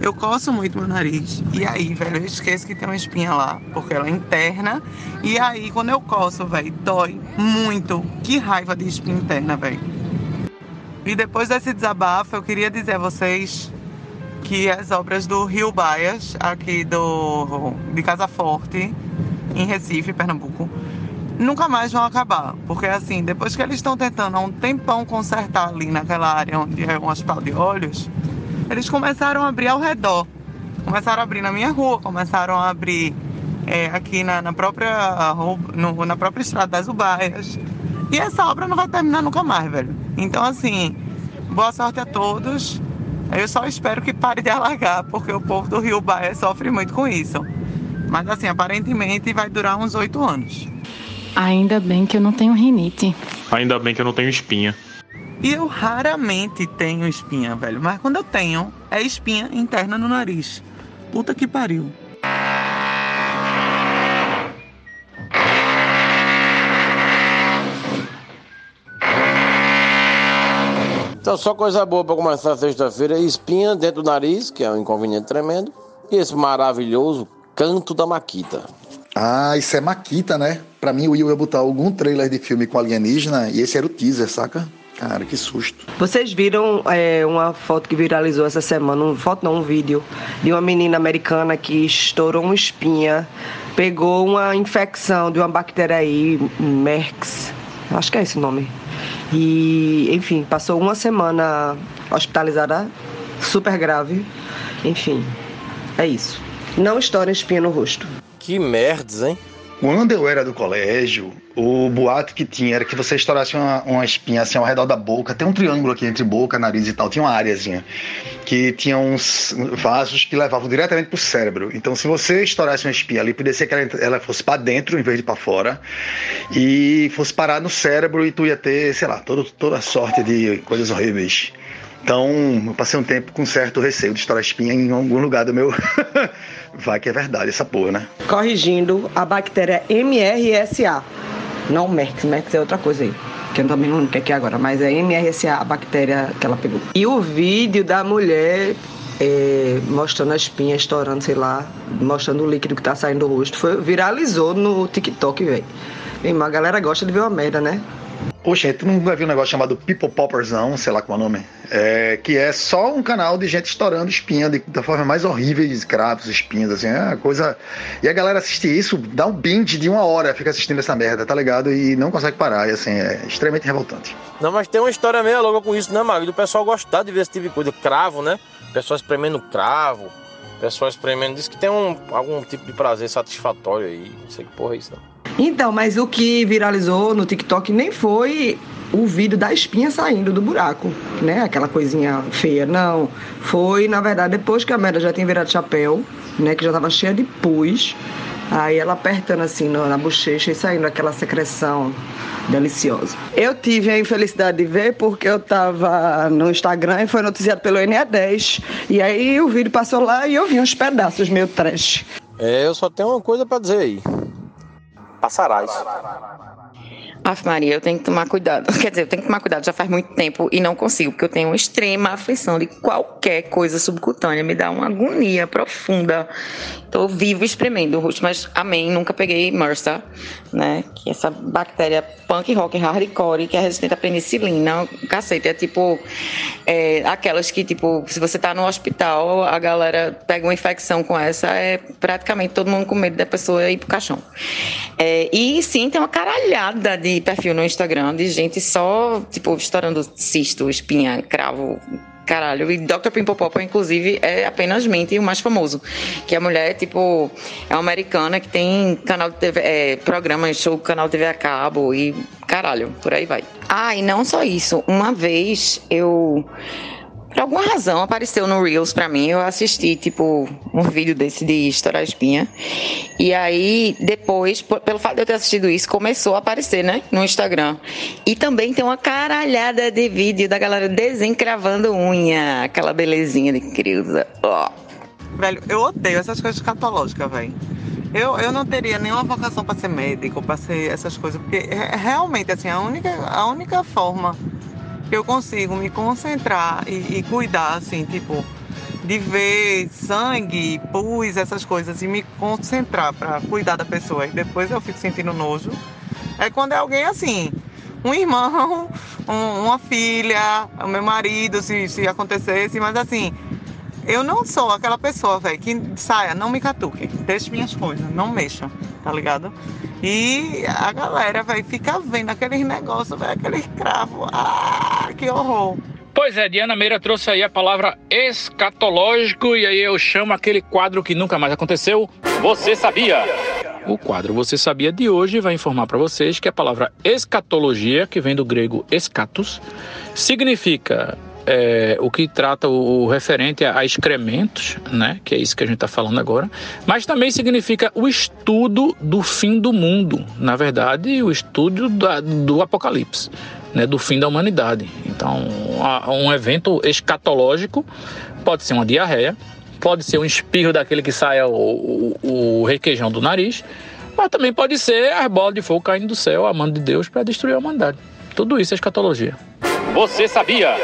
eu coço muito meu nariz. E aí, velho, eu esqueço que tem uma espinha lá, porque ela é interna. E aí, quando eu coço, velho, dói muito. Que raiva de espinha interna, velho. E depois desse desabafo, eu queria dizer a vocês que as obras do Rio Baias, aqui do de Casa Forte, em Recife, Pernambuco, nunca mais vão acabar. Porque assim, depois que eles estão tentando há um tempão consertar ali naquela área onde é um hospital de olhos, eles começaram a abrir ao redor. começaram a abrir na minha rua, começaram a abrir é, aqui na, na própria ru- no- na própria estrada das Ubaias. E essa obra não vai terminar nunca mais, velho. Então, assim, boa sorte a todos. Eu só espero que pare de alagar, porque o povo do Rio Baia sofre muito com isso. Mas, assim, aparentemente vai durar uns oito anos. Ainda bem que eu não tenho rinite. Ainda bem que eu não tenho espinha. E eu raramente tenho espinha, velho. Mas quando eu tenho, é espinha interna no nariz. Puta que pariu. Então, só coisa boa para começar a sexta-feira: espinha dentro do nariz, que é um inconveniente tremendo, e esse maravilhoso canto da Maquita. Ah, isso é Maquita, né? Pra mim, o Will ia botar algum trailer de filme com alienígena e esse era o teaser, saca? Cara, que susto. Vocês viram é, uma foto que viralizou essa semana, uma foto não, um vídeo, de uma menina americana que estourou uma espinha, pegou uma infecção de uma bactéria aí, Merx, acho que é esse o nome. E, enfim, passou uma semana hospitalizada, super grave. Enfim, é isso. Não estoura espinha no rosto. Que merdas, hein? Quando eu era do colégio, o boato que tinha era que você estourasse uma, uma espinha assim ao redor da boca. Tem um triângulo aqui entre boca, nariz e tal. Tinha uma áreazinha que tinha uns vasos que levavam diretamente pro cérebro. Então, se você estourasse uma espinha ali, podia ser que ela, ela fosse para dentro em vez de para fora e fosse parar no cérebro e tu ia ter, sei lá, todo, toda sorte de coisas horríveis. Então, eu passei um tempo com certo receio de estourar espinha em algum lugar do meu. Vai que é verdade essa porra, né? Corrigindo, a bactéria MRSA. Não Merx, Merx é outra coisa aí. Que eu também não quero aqui agora, mas é MRSA a bactéria que ela pegou. E o vídeo da mulher é, mostrando a espinha estourando, sei lá, mostrando o líquido que tá saindo do rosto, foi, viralizou no TikTok, velho. A galera gosta de ver uma merda, né? Poxa, tu nunca viu um negócio chamado People Popperzão, sei lá qual é o nome? É, que é só um canal de gente estourando espinha de, da forma mais horrível, cravos, espinhos, assim, é uma coisa. E a galera assiste isso, dá um binge de uma hora, fica assistindo essa merda, tá ligado? E não consegue parar, e assim, é extremamente revoltante. Não, mas tem uma história meio louca com isso, né, Magno? Do pessoal gostar de ver esse tipo de coisa. Cravo, né? Pessoal espremendo cravo. Pessoal espremendo. Diz que tem um, algum tipo de prazer satisfatório aí. Não sei que porra é isso, não. Então, mas o que viralizou no TikTok nem foi o vídeo da espinha saindo do buraco, né? Aquela coisinha feia, não. Foi, na verdade, depois que a merda já tinha virado chapéu, né? Que já tava cheia de pus. Aí ela apertando assim na, bochecha e saindo aquela secreção deliciosa. Eu tive a infelicidade de ver porque eu tava no Instagram e foi noticiado pelo NE10. E aí o vídeo passou lá e eu vi uns pedaços meio trash. É, eu só tenho uma coisa pra dizer aí. Passarás. Aff, Maria, eu tenho que tomar cuidado. Quer dizer, eu tenho que tomar cuidado já faz muito tempo e não consigo, porque eu tenho uma extrema aflição de qualquer coisa subcutânea. Me dá uma agonia profunda. Tô vivo espremendo rosto, mas amém, nunca peguei MRSA, né? Que é essa bactéria punk rock hardcore que é resistente à penicilina. Cacete, é tipo é, aquelas que, tipo, se você tá no hospital, a galera pega uma infecção com essa, é praticamente todo mundo com medo da pessoa ir pro caixão. É, e sim, tem uma caralhada de perfil no Instagram de gente só, tipo, estourando cisto, espinha, cravo, caralho. E Dr. Pimpopopo, inclusive, é apenas mente o mais famoso. Que a mulher, tipo, é uma americana que tem canal de TV, é, programa, show, canal de TV a cabo e caralho, por aí vai. Ah, e não só isso. Uma vez eu. Por alguma razão apareceu no Reels pra mim. Eu assisti, tipo, um vídeo desse de estourar espinha. E aí, depois, pelo fato de eu ter assistido isso, começou a aparecer, né? No Instagram. E também tem uma caralhada de vídeo da galera desencravando unha. Aquela belezinha de criança. Ó. Velho, eu odeio essas coisas escatológicas, velho. Eu, eu não teria nenhuma vocação para ser médico, para ser essas coisas, porque é- realmente, assim, a única, a única forma eu consigo me concentrar e, e cuidar, assim, tipo, de ver sangue, pus, essas coisas, e me concentrar para cuidar da pessoa, e depois eu fico sentindo nojo, é quando é alguém assim, um irmão, um- uma filha, o meu marido, se, se acontecesse, mas assim, eu não sou aquela pessoa, velho, que saia, não me catuque, deixe minhas coisas, não mexa, tá ligado? E a galera, velho, fica vendo aqueles negócios, velho, aqueles cravos, ah, que horror. Pois é, Diana Meira trouxe aí a palavra escatológico e aí eu chamo aquele quadro que nunca mais aconteceu. Você sabia? O quadro Você Sabia de hoje vai informar para vocês que a palavra escatologia, que vem do grego escatos, significa é, o que trata o, o, referente a excrementos, né? Que é isso que a gente está falando agora, mas também significa o estudo do fim do mundo, na verdade, o estudo da, do apocalipse, né? Do fim da humanidade. Então, um evento escatológico pode ser uma diarreia, pode ser um espirro daquele que sai o, o, o requeijão do nariz, mas também pode ser as bolas de fogo caindo do céu, a mão de Deus para destruir a humanidade. Tudo isso é escatologia. Você sabia?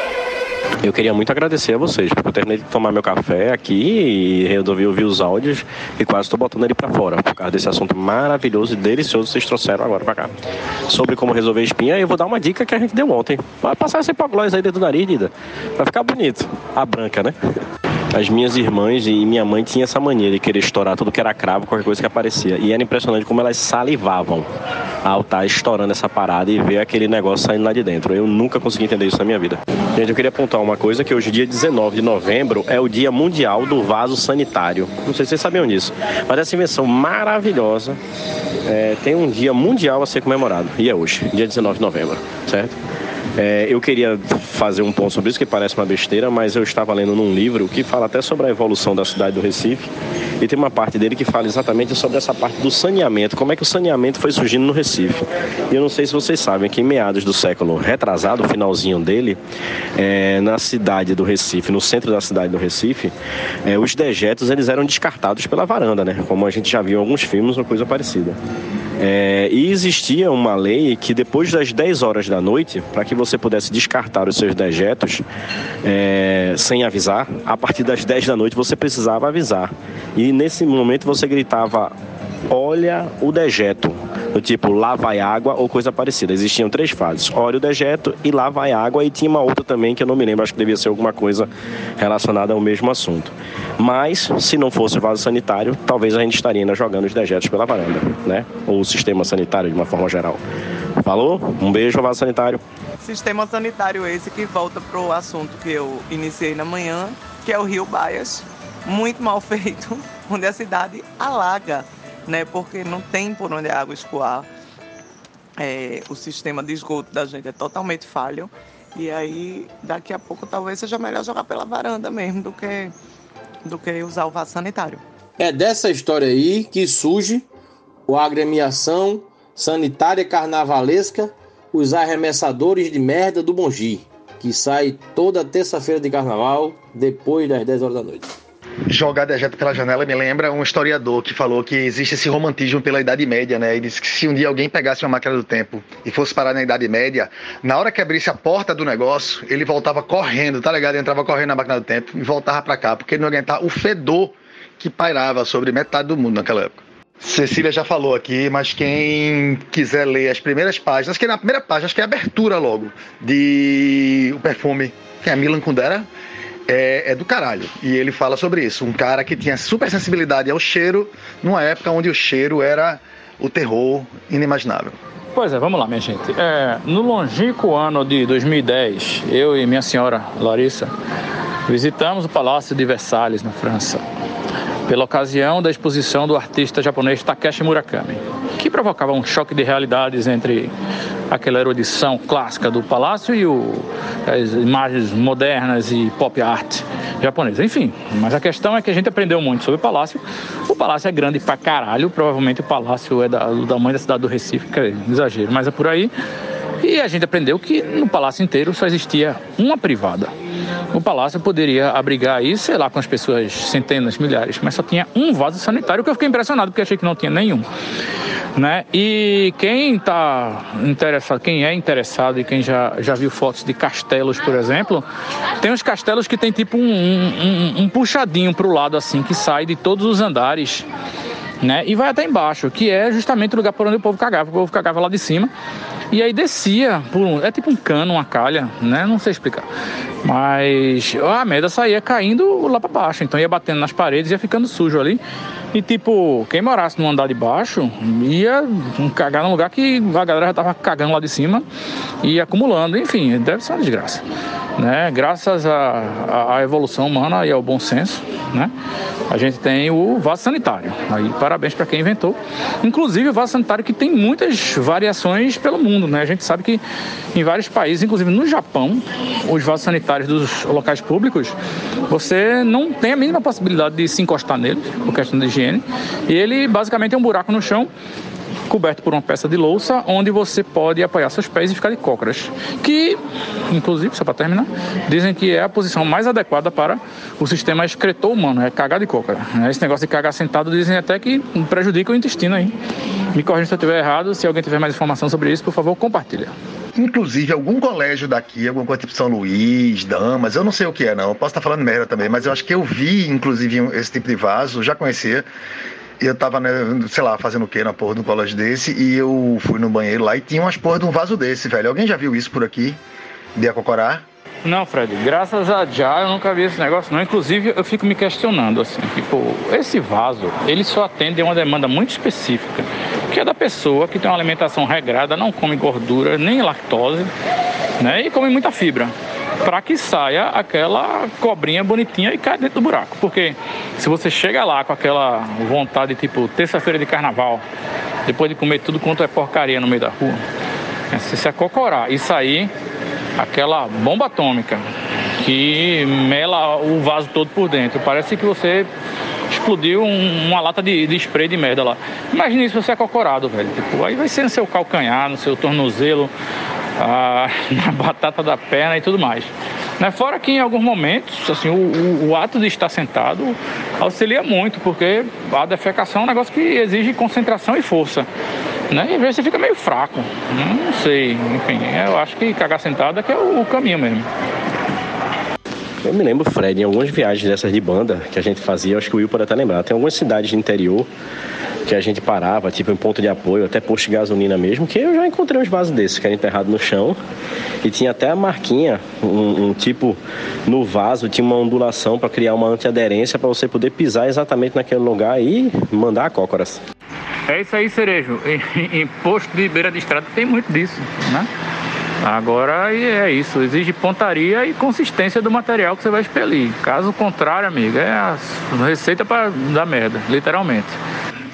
Eu queria muito agradecer a vocês, porque eu terminei de tomar meu café aqui e resolvi ouvir os áudios e quase estou botando ele para fora, por causa desse assunto maravilhoso e delicioso que vocês trouxeram agora para cá. Sobre como resolver espinha, eu vou dar uma dica que a gente deu ontem. Vai passar esse hipoglós aí dentro do nariz, Dida. Vai ficar bonito. A branca, né? As minhas irmãs e minha mãe tinham essa mania de querer estourar tudo que era cravo, qualquer coisa que aparecia. E era impressionante como elas salivavam ao estar estourando essa parada e ver aquele negócio saindo lá de dentro. Eu nunca consegui entender isso na minha vida. Gente, eu queria apontar uma coisa, que hoje, dia 19 de novembro, é o Dia Mundial do Vaso Sanitário. Não sei se vocês sabiam disso, mas essa invenção maravilhosa é, tem um dia mundial a ser comemorado. E é hoje, dia 19 de novembro, certo? É, eu queria fazer um ponto sobre isso, que parece uma besteira, mas eu estava lendo num livro que fala até sobre a evolução da cidade do Recife. E tem uma parte dele que fala exatamente sobre essa parte do saneamento, como é que o saneamento foi surgindo no Recife. E eu não sei se vocês sabem que em meados do século retrasado, finalzinho dele, é, na cidade do Recife, no centro da cidade do Recife, é, os dejetos eles eram descartados pela varanda, né? Como a gente já viu em alguns filmes ou coisa parecida. É, e existia uma lei que depois das 10 horas da noite, para que você pudesse descartar os seus dejetos é, sem avisar, a partir das 10 da noite você precisava avisar. E nesse momento você gritava: Olha o dejeto do tipo lá vai água ou coisa parecida. Existiam três fases: óleo, dejeto e lá vai água. E tinha uma outra também que eu não me lembro, acho que devia ser alguma coisa relacionada ao mesmo assunto. Mas, se não fosse vaso sanitário, talvez a gente estaria ainda jogando os dejetos pela varanda, né? Ou o sistema sanitário de uma forma geral. Falou? Um beijo, vaso sanitário. Sistema sanitário esse que volta para o assunto que eu iniciei na manhã, que é o Rio Baias, muito mal feito, onde a cidade alaga né? Porque não tem por onde a água escoar. É, o sistema de esgoto da gente é totalmente falho. E aí, daqui a pouco, talvez seja melhor jogar pela varanda mesmo do que, do que usar o vaso sanitário. É dessa história aí que surge a agremiação sanitária carnavalesca, os arremessadores de merda do Bongi, que sai toda terça-feira de carnaval, depois das 10 horas da noite jogar dejeto pela janela me lembra um historiador que falou que existe esse romantismo pela Idade Média, né? E disse que se um dia alguém pegasse uma máquina do tempo e fosse parar na Idade Média, na hora que abrisse a porta do negócio, ele voltava correndo, tá ligado? Ele entrava correndo na máquina do tempo e voltava para cá, porque ele não aguentava o fedor que pairava sobre metade do mundo naquela época. Cecília já falou aqui, mas quem quiser ler as primeiras páginas, que na primeira página, acho que é a abertura logo, de O Perfume, que é a Milan Kundera, é, é, do caralho. E ele fala sobre isso. Um cara que tinha super sensibilidade ao cheiro, numa época onde o cheiro era o terror inimaginável. Pois é, vamos lá, minha gente. É, no longínquo ano de 2010, eu e minha senhora Larissa visitamos o Palácio de Versalhes, na França, pela ocasião da exposição do artista japonês Takeshi Murakami, que provocava um choque de realidades entre aquela erudição clássica do palácio e o, as imagens modernas e pop art japonesa. Enfim, mas a questão é que a gente aprendeu muito sobre o palácio. O palácio é grande pra caralho, provavelmente o palácio é da, do tamanho da cidade do Recife, que é exagero, mas é por aí. E a gente aprendeu que no palácio inteiro só existia uma privada. O palácio poderia abrigar aí, sei lá, com as pessoas, centenas, milhares, mas só tinha um vaso sanitário, que eu fiquei impressionado, porque achei que não tinha nenhum né? E quem está interessado, quem é interessado e quem já, já viu fotos de castelos, por exemplo, tem uns castelos que tem tipo um, um, um puxadinho para o lado assim que sai de todos os andares né? E vai até embaixo, que é justamente o lugar por onde o povo cagava. O povo cagava lá de cima. E aí descia por um, é tipo um cano, uma calha, né? Não sei explicar. Mas a merda saía caindo lá para baixo, então ia batendo nas paredes, ia ficando sujo ali. E tipo, quem morasse no andar de baixo ia cagar num lugar que a galera já tava cagando lá de cima e acumulando. Enfim, deve ser uma desgraça. Né? Graças à, evolução humana e ao bom senso, né? A gente tem o vaso sanitário. Aí parabéns para quem inventou. Inclusive o vaso sanitário que tem muitas variações pelo mundo, né? A gente sabe que em vários países, inclusive no Japão, os vasos sanitários dos locais públicos, você não tem a mínima possibilidade de se encostar nele, por questão de higiene. E ele basicamente é um buraco no chão coberto por uma peça de louça, onde você pode apoiar seus pés e ficar de cócoras. Que, inclusive, só para terminar, dizem que é a posição mais adequada para o sistema excretor humano, é cagar de cócara. Esse negócio de cagar sentado dizem até que prejudica o intestino aí. Me corrija se eu estiver errado, se alguém tiver mais informação sobre isso, por favor, compartilha. Inclusive, algum colégio daqui, alguma coisa tipo São Luís, Damas, eu não sei o que é, não. Eu posso estar falando merda também, mas eu acho que eu vi, inclusive, esse tipo de vaso, já conhecia eu tava, né, sei lá, fazendo o que na porra de um colégio desse, e eu fui no banheiro lá e tinha umas porra de um vaso desse, velho. Alguém já viu isso por aqui? De Acocorá? Não, Fred, graças a já eu nunca vi esse negócio não. Inclusive, eu fico me questionando, assim, tipo, esse vaso, ele só atende a uma demanda muito específica, que é da pessoa que tem uma alimentação regrada, não come gordura, nem lactose, né, e come muita fibra para que saia aquela cobrinha bonitinha e caia dentro do buraco. Porque se você chega lá com aquela vontade, tipo, terça-feira de carnaval, depois de comer tudo quanto é porcaria no meio da rua, é, se se acocorar e sair aquela bomba atômica que mela o vaso todo por dentro, parece que você explodiu um, uma lata de, de, spray de merda lá. Imagine isso você acocorado, velho. Tipo, aí vai ser no seu calcanhar, no seu tornozelo, a, na batata da perna e tudo mais. Né? Fora que em alguns momentos, assim, o, o, o, ato de estar sentado auxilia muito, porque a defecação é um negócio que exige concentração e força. Né? E às vezes você fica meio fraco. Não sei, enfim, eu acho que cagar sentado é que é o, o caminho mesmo. Eu me lembro, Fred, em algumas viagens dessas de banda que a gente fazia, acho que o Will pode até lembrar, tem algumas cidades de interior que a gente parava, tipo em ponto de apoio, até posto de gasolina mesmo, que eu já encontrei uns vasos desses, que era enterrado no chão. E tinha até a marquinha, um, um tipo, no vaso, tinha uma ondulação para criar uma antiaderência para você poder pisar exatamente naquele lugar e mandar a cócoras. É isso aí, Cerejo. Em, em posto de beira de estrada tem muito disso, né? Agora é isso, exige pontaria e consistência do material que você vai expelir. Caso contrário, amigo, é a receita para dar merda, literalmente.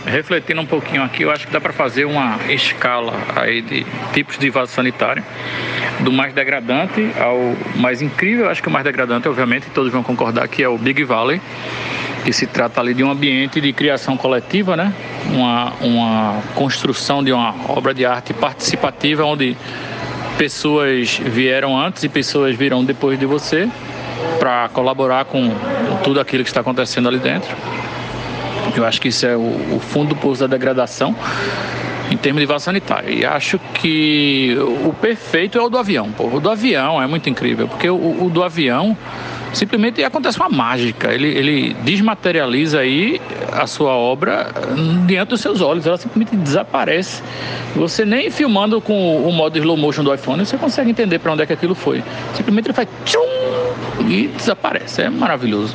Refletindo um pouquinho aqui, eu acho que dá para fazer uma escala aí de tipos de vaso sanitário, do mais degradante ao mais incrível. Eu acho que o mais degradante, obviamente, todos vão concordar que é o Big Valley, que se trata ali de um ambiente de criação coletiva, né? Uma, uma construção de uma obra de arte participativa onde pessoas vieram antes e pessoas virão depois de você para colaborar com tudo aquilo que está acontecendo ali dentro. Eu acho que isso é o, fundo do poço da degradação em termos de vaso sanitário. E acho que o perfeito é o do avião. Pô. O do avião é muito incrível, porque o, o do avião simplesmente acontece uma mágica. Ele, ele desmaterializa aí a sua obra diante dos seus olhos. Ela simplesmente desaparece. Você nem filmando com o modo slow motion do iPhone, você consegue entender para onde é que aquilo foi. Simplesmente ele faz tchum e desaparece. É maravilhoso.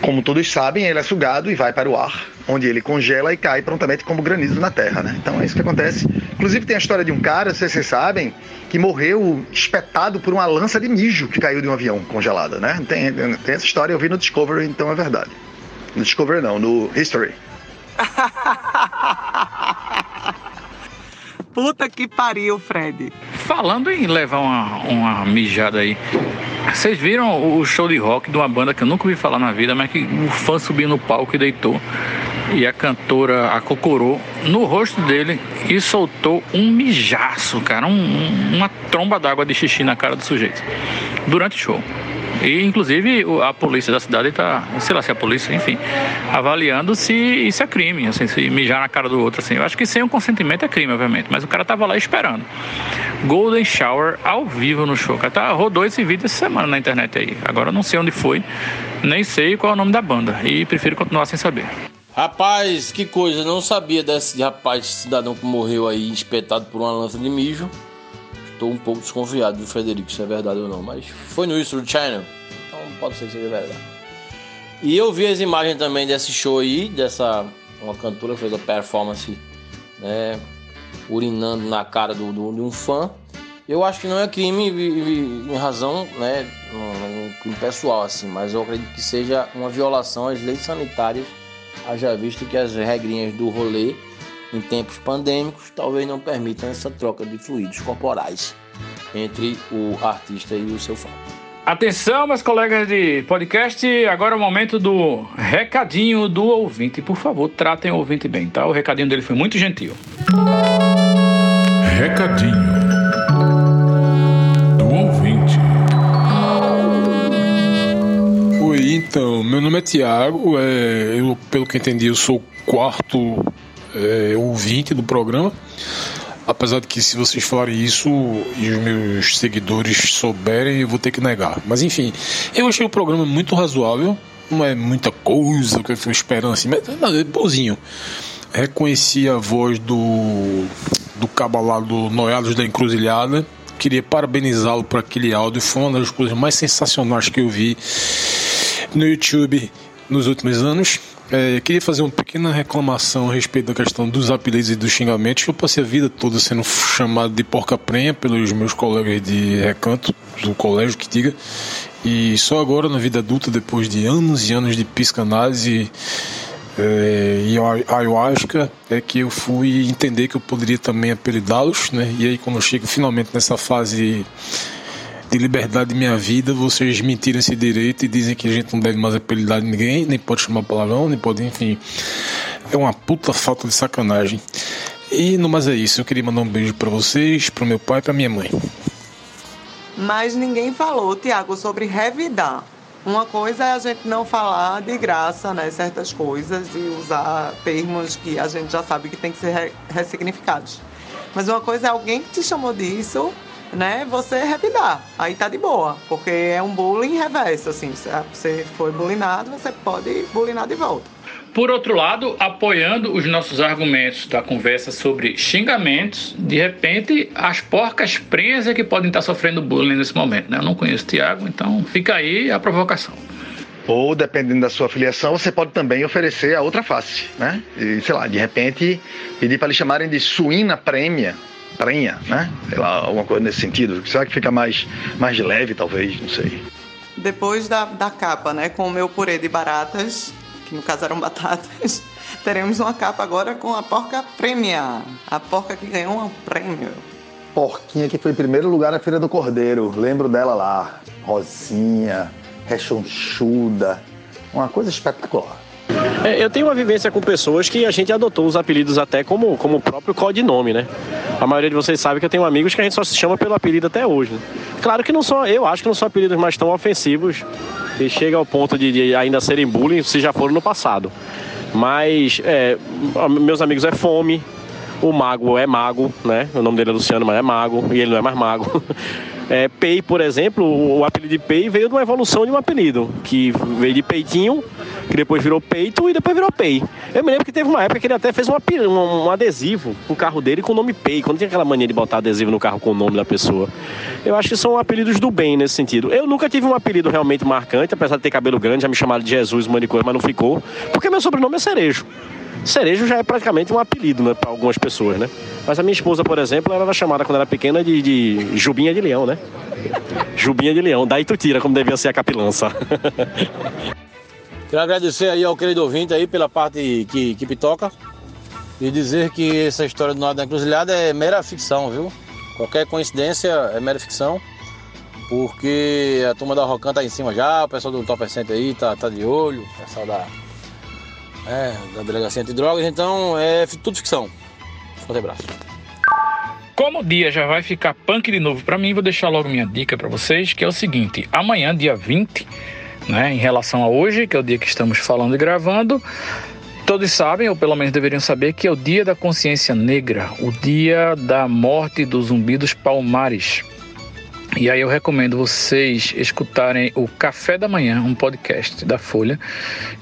Como todos sabem, ele é sugado e vai para o ar, onde ele congela e cai prontamente como granizo na terra, né? Então é isso que acontece. Inclusive tem a história de um cara, não sei se vocês sabem, que morreu espetado por uma lança de mijo que caiu de um avião congelada, né? Tem, tem essa história, eu vi no Discovery, então é verdade. No Discovery não, no History. Puta que pariu, Fred. Falando em levar uma, uma mijada aí, vocês viram o show de rock de uma banda que eu nunca ouvi falar na vida, mas que o fã subiu no palco e deitou. E a cantora acocorou no rosto dele e soltou um mijaço, cara, um, uma tromba d'água de xixi na cara do sujeito. Durante o show. E inclusive a polícia da cidade está, sei lá se é a polícia, enfim, avaliando se isso é crime, assim, se mijar na cara do outro, assim. Eu acho que sem o consentimento é crime, obviamente, mas o cara tava lá esperando. Golden Shower ao vivo no show. Cara, tá, rodou esse vídeo essa semana na internet aí. Agora eu não sei onde foi, nem sei qual é o nome da banda e prefiro continuar sem saber. Rapaz, que coisa, não sabia desse rapaz cidadão que morreu aí espetado por uma lança de mijo. Estou um pouco desconfiado do Frederico, se é verdade ou não, mas foi no History Channel, então pode ser que seja verdade. E eu vi as imagens também desse show aí, dessa uma cantora fez a performance, né, urinando na cara do, do, de um fã. Eu acho que não é crime em razão, né, um crime pessoal assim, mas eu acredito que seja uma violação às leis sanitárias haja visto que as regrinhas do rolê em tempos pandêmicos talvez não permitam essa troca de fluidos corporais entre o artista e o seu fã. Atenção, meus colegas de podcast, agora é o momento do recadinho do ouvinte. Por favor, tratem o ouvinte bem, tá? O recadinho dele foi muito gentil. Recadinho então, meu nome é Tiago, é, eu, pelo que entendi, eu sou o quarto é, ouvinte do programa. Apesar de que se vocês falarem isso e os meus seguidores souberem, eu vou ter que negar. Mas enfim, eu achei o programa muito razoável. Não é muita coisa que eu fui esperando assim, mas não, é bonzinho. Reconheci a voz do, do cabo lá do Noiados da Encruzilhada. Queria parabenizá-lo por aquele áudio. Foi uma das coisas mais sensacionais que eu vi no YouTube nos últimos anos. É, queria fazer uma pequena reclamação a respeito da questão dos apelidos e dos xingamentos. Eu passei a vida toda sendo chamado de porca prenha pelos meus colegas de recanto do colégio que diga. E só agora, na vida adulta, depois de anos e anos de psicanálise é, e ayahuasca, é que eu fui entender que eu poderia também apelidá-los. Né? E aí, quando eu chego finalmente nessa fase de liberdade de minha vida, vocês me tiram esse direito e dizem que a gente não deve mais apelidar ninguém, nem pode chamar palavrão, nem pode, enfim. É uma puta falta de sacanagem. E no mais é isso, eu queria mandar um beijo para vocês, pro meu pai e pra minha mãe. Mas ninguém falou, Tiago, sobre revidar. Uma coisa é a gente não falar de graça, né, certas coisas e usar termos que a gente já sabe que tem que ser ressignificados. Mas uma coisa é alguém que te chamou disso né, você revidar. Aí tá de boa, porque é um bullying reverso, assim. Se você foi bullyingado, você pode bullying de volta. Por outro lado, apoiando os nossos argumentos da conversa sobre xingamentos, de repente as porcas presas que podem estar sofrendo bullying nesse momento. Né? Eu não conheço o Tiago, então fica aí a provocação. Ou, dependendo da sua filiação, você pode também oferecer a outra face, né? E, sei lá, de repente, pedir para eles chamarem de suína prêmia, prenha, né? Sei lá, alguma coisa nesse sentido. Será que fica mais, mais leve, talvez? Não sei. Depois da, da capa, né, com o meu purê de baratas, que no caso eram batatas, teremos uma capa agora com a porca prêmia. A porca que ganhou um prêmio. Porquinha que foi em primeiro lugar na Feira do Cordeiro. Lembro dela lá. Rosinha, rechonchuda. Uma coisa espetacular. É, eu tenho uma vivência com pessoas que a gente adotou os apelidos até como, como próprio codinome, né? A maioria de vocês sabe que eu tenho amigos que a gente só se chama pelo apelido até hoje. Né? Claro que não são, eu acho que não são apelidos mais tão ofensivos e chega ao ponto de, de ainda serem bullying se já foram no passado. Mas é, meus amigos é fome, o mago é mago, né? O nome dele é Luciano, mas é mago, e ele não é mais mago. É, Pei, por exemplo, o apelido de Pei veio de uma evolução de um apelido, que veio de Peitinho, que depois virou Peito e depois virou Pei. Eu me lembro que teve uma época que ele até fez um, um, um adesivo no carro dele com o nome Pei, quando tinha aquela mania de botar adesivo no carro com o nome da pessoa. Eu acho que são apelidos do bem nesse sentido. Eu nunca tive um apelido realmente marcante, apesar de ter cabelo grande, já me chamaram de Jesus, coisa, mas não ficou, porque meu sobrenome é Cerejo. Cerejo já é praticamente um apelido né, para algumas pessoas, né? Mas a minha esposa, por exemplo, ela era chamada quando era pequena de, de Jubinha de Leão, né? Jubinha de Leão, daí tu tira como devia ser a capilança. Quero agradecer aí ao querido ouvinte aí pela parte que, que pitoca e dizer que essa história do Nada da Encruzilhada é mera ficção, viu? Qualquer coincidência é mera ficção, porque a turma da Rocan tá em cima já, o pessoal do Top Center aí tá, tá de olho, o pessoal da é, da Delegacia Antidrogas, então é tudo ficção. Forte abraço. Como o dia já vai ficar punk de novo para mim, vou deixar logo minha dica para vocês, que é o seguinte: amanhã, dia 20, né, em relação a hoje, que é o dia que estamos falando e gravando, todos sabem, ou pelo menos deveriam saber, que é o dia da consciência negra, o dia da morte do zumbi dos palmares. E aí eu recomendo vocês escutarem o Café da Manhã, um podcast da Folha,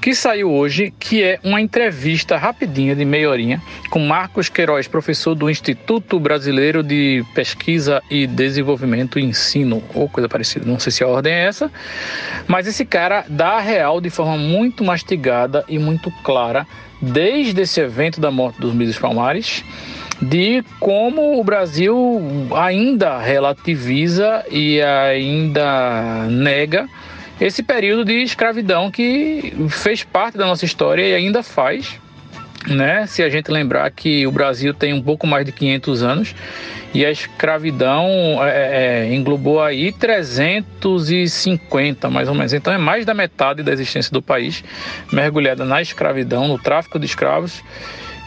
que saiu hoje, que é uma entrevista rapidinha de meia horinha com Marcos Queiroz, professor do Instituto Brasileiro de Pesquisa e Desenvolvimento e Ensino, ou coisa parecida, não sei se a ordem é essa, mas esse cara dá a real de forma muito mastigada e muito clara, desde esse evento da morte dos Mises Palmares, de como o Brasil ainda relativiza e ainda nega esse período de escravidão que fez parte da nossa história e ainda faz, né? Se a gente lembrar que o Brasil tem um pouco mais de 500 anos e a escravidão é, é, englobou aí 350 mais ou menos, então é mais da metade da existência do país mergulhada na escravidão, no tráfico de escravos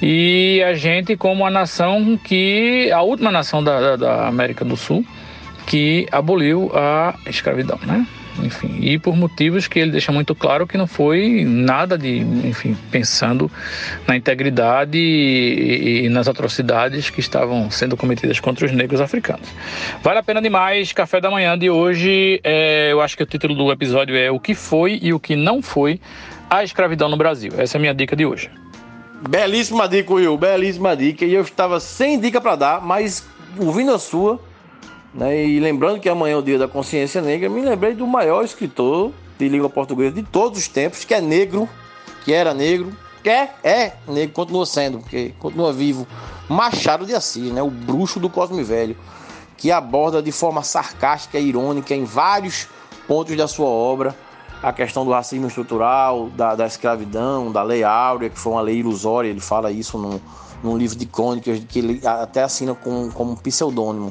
e a gente, como a nação que. a última nação da, da, da América do Sul que aboliu a escravidão, né? enfim, e por motivos que ele deixa muito claro que não foi nada de, enfim, pensando na integridade e, e, nas atrocidades que estavam sendo cometidas contra os negros africanos. Vale a pena demais, café da manhã de hoje, é, eu acho que o título do episódio é O que foi e o que não foi a escravidão no Brasil. Essa é a minha dica de hoje. Belíssima dica, Will, belíssima dica. E eu estava sem dica para dar, mas ouvindo a sua, né, e lembrando que amanhã é o dia da consciência negra, me lembrei do maior escritor de língua portuguesa de todos os tempos, que é negro, que era negro, que é, é negro, continua sendo, porque continua vivo. Machado de Assis, né, o bruxo do Cosme Velho, que aborda de forma sarcástica e irônica em vários pontos da sua obra a questão do racismo estrutural, da, da escravidão, da lei áurea, que foi uma lei ilusória, ele fala isso num, num livro de crônicas que ele até assina com, como um pseudônimo,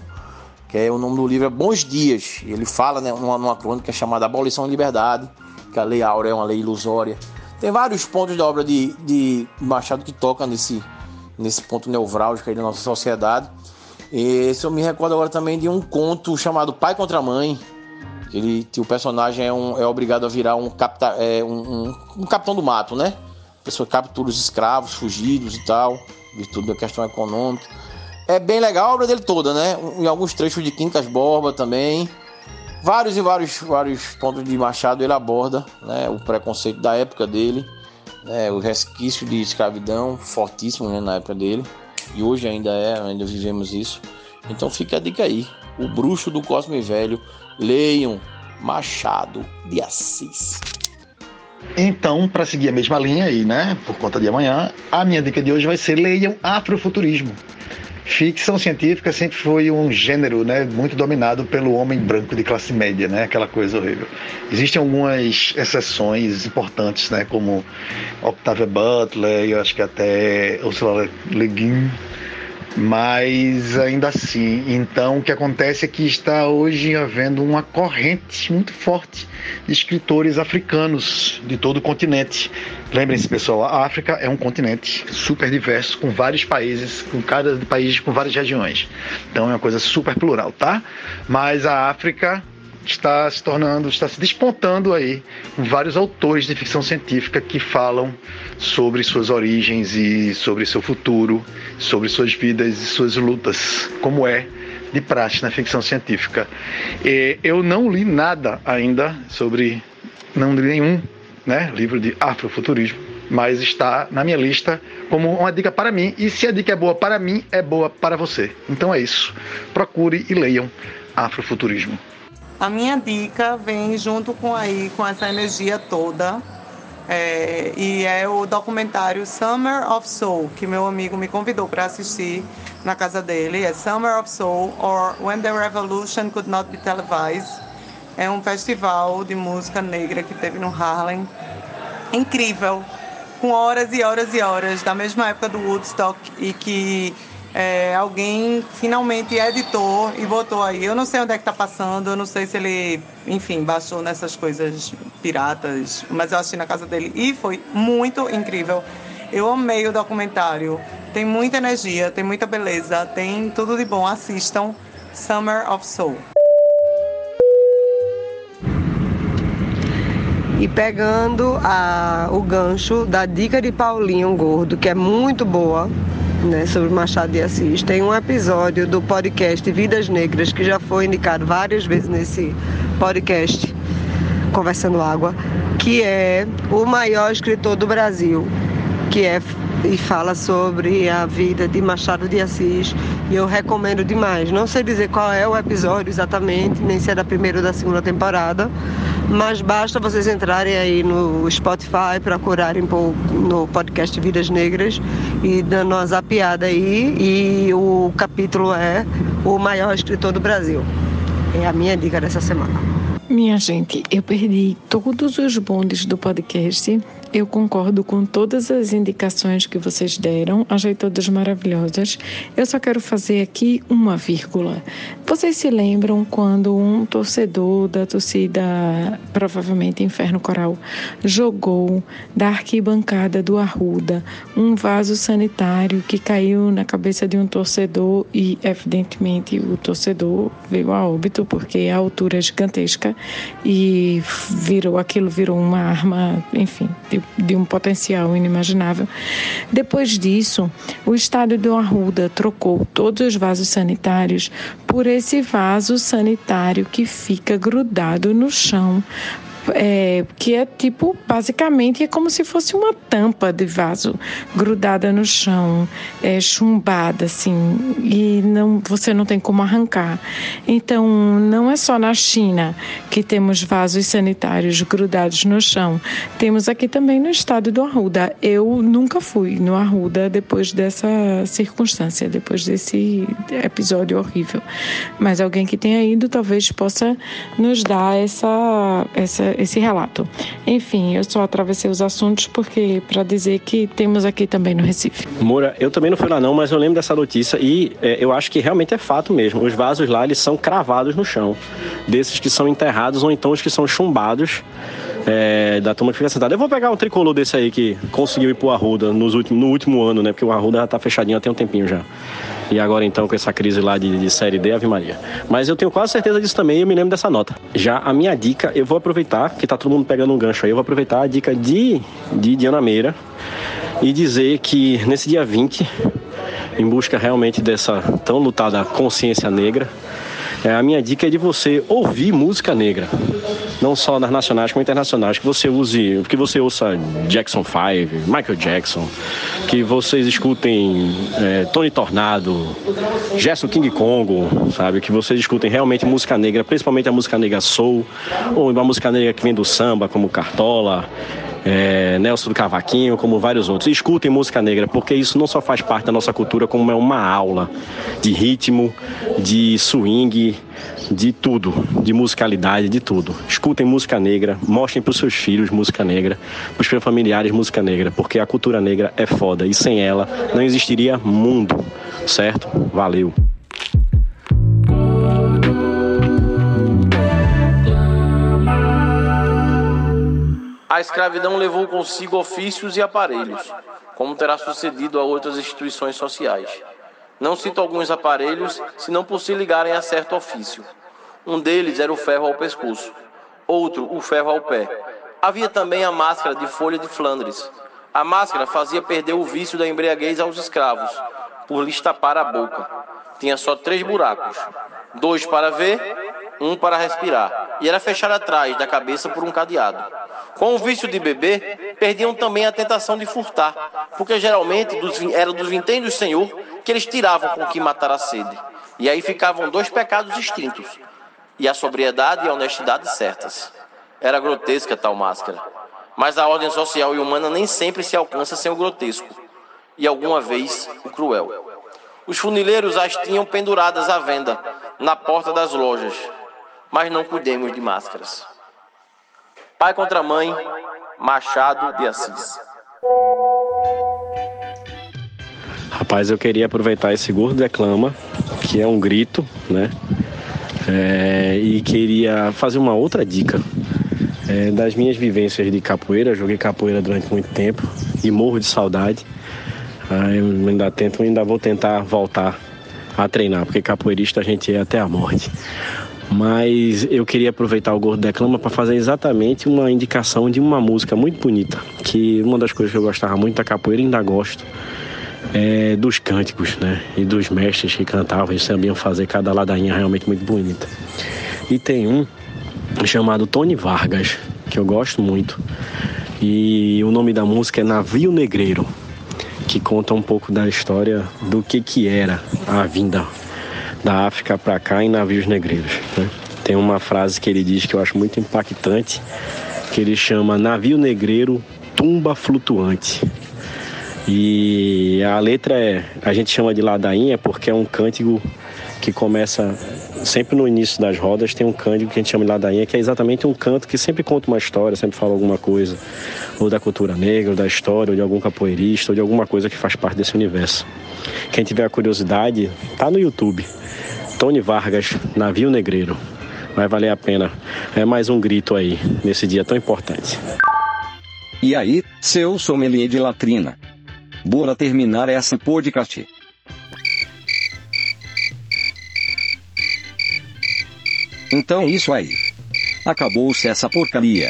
que é o nome do livro é Bons Dias. Ele fala né, numa, numa crônica chamada Abolição e Liberdade, que a lei áurea é uma lei ilusória. Tem vários pontos da obra de, de Machado que tocam nesse, nesse ponto nevrálgico aí da nossa sociedade. E eu me recordo agora também de um conto chamado Pai contra Mãe, ele, o personagem é, um, é obrigado a virar um, capta, é, um, um, um capitão do mato, né? A pessoa captura os escravos, fugidos e tal, virtude da questão econômica. É bem legal a obra dele toda, né? Em alguns trechos de Quincas Borba também. Vários e vários, vários pontos de Machado ele aborda, né? O preconceito da época dele, né? o resquício de escravidão fortíssimo né? na época dele. E hoje ainda é, ainda vivemos isso. Então fica a dica aí. O Bruxo do Cosme Velho Leiam Machado de Assis. Então, para seguir a mesma linha aí, né, por conta de amanhã, a minha dica de hoje vai ser leiam Afrofuturismo. Ficção científica sempre foi um gênero, né, muito dominado pelo homem branco de classe média, né, aquela coisa horrível. Existem algumas exceções importantes, né, como Octavia Butler, eu acho que até Ursula Le Guin, mas ainda assim, então o que acontece é que está hoje havendo uma corrente muito forte de escritores africanos de todo o continente. Lembrem-se, pessoal, a África é um continente super diverso, com vários países, com cada país com várias regiões. Então é uma coisa super plural, tá? Mas a África está se tornando, está se despontando aí com vários autores de ficção científica que falam sobre suas origens e sobre seu futuro, sobre suas vidas e suas lutas, como é de praxe na ficção científica. Eu não li nada ainda sobre, não li nenhum né, livro de afrofuturismo, mas está na minha lista como uma dica para mim. E se a dica é boa para mim, é boa para você. Então é isso. Procure e leiam afrofuturismo. A minha dica vem junto com aí com essa energia toda é, e é o documentário Summer of Soul que meu amigo me convidou para assistir na casa dele. É Summer of Soul or When the Revolution Could Not Be Televised. É um festival de música negra que teve no Harlem. Incrível, com horas e horas e horas da mesma época do Woodstock e que é, alguém finalmente editou e botou aí. Eu não sei onde é que tá passando, eu não sei se ele, enfim, baixou nessas coisas piratas, mas eu assisti na casa dele e foi muito incrível. Eu amei o documentário. Tem muita energia, tem muita beleza, tem tudo de bom. Assistam Summer of Soul. E pegando a, o gancho da dica de Paulinho Gordo, que é muito boa, né, sobre Machado de Assis. Tem um episódio do podcast Vidas Negras que já foi indicado várias vezes nesse podcast Conversando Água, que é o maior escritor do Brasil, que é e fala sobre a vida de Machado de Assis e eu recomendo demais. Não sei dizer qual é o episódio exatamente, nem se é da primeira ou da segunda temporada, mas basta vocês entrarem aí no Spotify, procurarem no podcast Vidas Negras e dando uma zapiada aí e o capítulo é o maior escritor do Brasil. É a minha dica dessa semana. Minha gente, eu perdi todos os bondes do podcast eu concordo com todas as indicações que vocês deram, achei todas maravilhosas. Eu só quero fazer aqui uma vírgula. Vocês se lembram quando um torcedor da torcida, provavelmente Inferno Coral, jogou da arquibancada do Arruda um vaso sanitário que caiu na cabeça de um torcedor e, evidentemente, o torcedor veio a óbito porque a altura é gigantesca e virou aquilo virou uma arma, enfim, de de um potencial inimaginável. Depois disso, o estádio do Arruda trocou todos os vasos sanitários por esse vaso sanitário que fica grudado no chão é, que é tipo, basicamente, é como se fosse uma tampa de vaso grudada no chão, é, chumbada, assim, e não, você não tem como arrancar. Então, não é só na China que temos vasos sanitários grudados no chão, temos aqui também no estado do Arruda. Eu nunca fui no Arruda depois dessa circunstância, depois desse episódio horrível. Mas alguém que tenha ido talvez possa nos dar essa, essa esse relato. Enfim, eu só atravessei os assuntos porque para dizer que temos aqui também no Recife. Moura, eu também não fui lá não, mas eu lembro dessa notícia e é, eu acho que realmente é fato mesmo. Os vasos lá eles são cravados no chão, desses que são enterrados ou então os que são chumbados. É, da turma que fica sentada. Eu vou pegar um tricolor desse aí que conseguiu ir pro Arruda nos últimos, no último ano, né? Porque o Arruda já tá fechadinho tem um tempinho já. E agora então com essa crise lá de, de série D, Ave Maria. Mas eu tenho quase certeza disso também eu me lembro dessa nota. Já a minha dica, eu vou aproveitar, que tá todo mundo pegando um gancho aí, eu vou aproveitar a dica de, de Diana Meira e dizer que nesse dia 20, em busca realmente dessa tão lutada consciência negra, a minha dica é de você ouvir música negra. Não só nas nacionais como internacionais. Que você use, que você ouça Jackson 5, Michael Jackson, que vocês escutem é, Tony Tornado, Gerson King Kongo, sabe? Que vocês escutem realmente música negra, principalmente a música negra soul, ou uma música negra que vem do samba, como Cartola é, Nelson do Cavaquinho, como vários outros. Escutem música negra, porque isso não só faz parte da nossa cultura, como é uma aula de ritmo, de swing, de tudo, de musicalidade, de tudo. Escutem música negra, mostrem para os seus filhos música negra, para os seus familiares música negra, porque a cultura negra é foda e sem ela não existiria mundo, certo? Valeu! A escravidão levou consigo ofícios e aparelhos, como terá sucedido a outras instituições sociais. Não cito alguns aparelhos, senão por se ligarem a certo ofício. Um deles era o ferro ao pescoço, outro o ferro ao pé. Havia também a máscara de folha de Flandres. A máscara fazia perder o vício da embriaguez aos escravos, por lhes tapar a boca. Tinha só três buracos: dois para ver, um para respirar, e era fechada atrás da cabeça por um cadeado. Com o vício de beber, perdiam também a tentação de furtar, porque geralmente dos, era dos vinténs do Senhor que eles tiravam com que matar a sede. E aí ficavam dois pecados extintos, e a sobriedade e a honestidade certas. Era grotesca tal máscara. Mas a ordem social e humana nem sempre se alcança sem o grotesco, e alguma vez o cruel. Os funileiros as tinham penduradas à venda, na porta das lojas, mas não cuidemos de máscaras. Pai contra mãe, Machado de Assis. Rapaz, eu queria aproveitar esse gordo declama, que é um grito, né? É, e queria fazer uma outra dica. É, das minhas vivências de capoeira, joguei capoeira durante muito tempo e morro de saudade. Ah, eu ainda tento, ainda vou tentar voltar a treinar, porque capoeirista a gente é até a morte. Mas eu queria aproveitar o Gordo Declama para fazer exatamente uma indicação de uma música muito bonita, que uma das coisas que eu gostava muito da capoeira ainda gosto, é, dos cânticos, né? E dos mestres que cantavam, eles sabiam fazer cada ladainha realmente muito bonita. E tem um chamado Tony Vargas, que eu gosto muito. E o nome da música é Navio Negreiro, que conta um pouco da história do que que era a vinda da África para cá em navios negreiros. Né? Tem uma frase que ele diz que eu acho muito impactante, que ele chama Navio Negreiro Tumba Flutuante. E a letra é, a gente chama de ladainha porque é um cântico que começa sempre no início das rodas, tem um cântico que a gente chama de ladainha, que é exatamente um canto que sempre conta uma história, sempre fala alguma coisa, ou da cultura negra, ou da história, ou de algum capoeirista, ou de alguma coisa que faz parte desse universo. Quem tiver a curiosidade, tá no YouTube. Tony Vargas, Navio Negreiro. Vai valer a pena. É mais um grito aí, nesse dia tão importante. E aí, seu sommelier de latrina? Bora terminar essa podcast. Então isso aí. Acabou-se essa porcaria.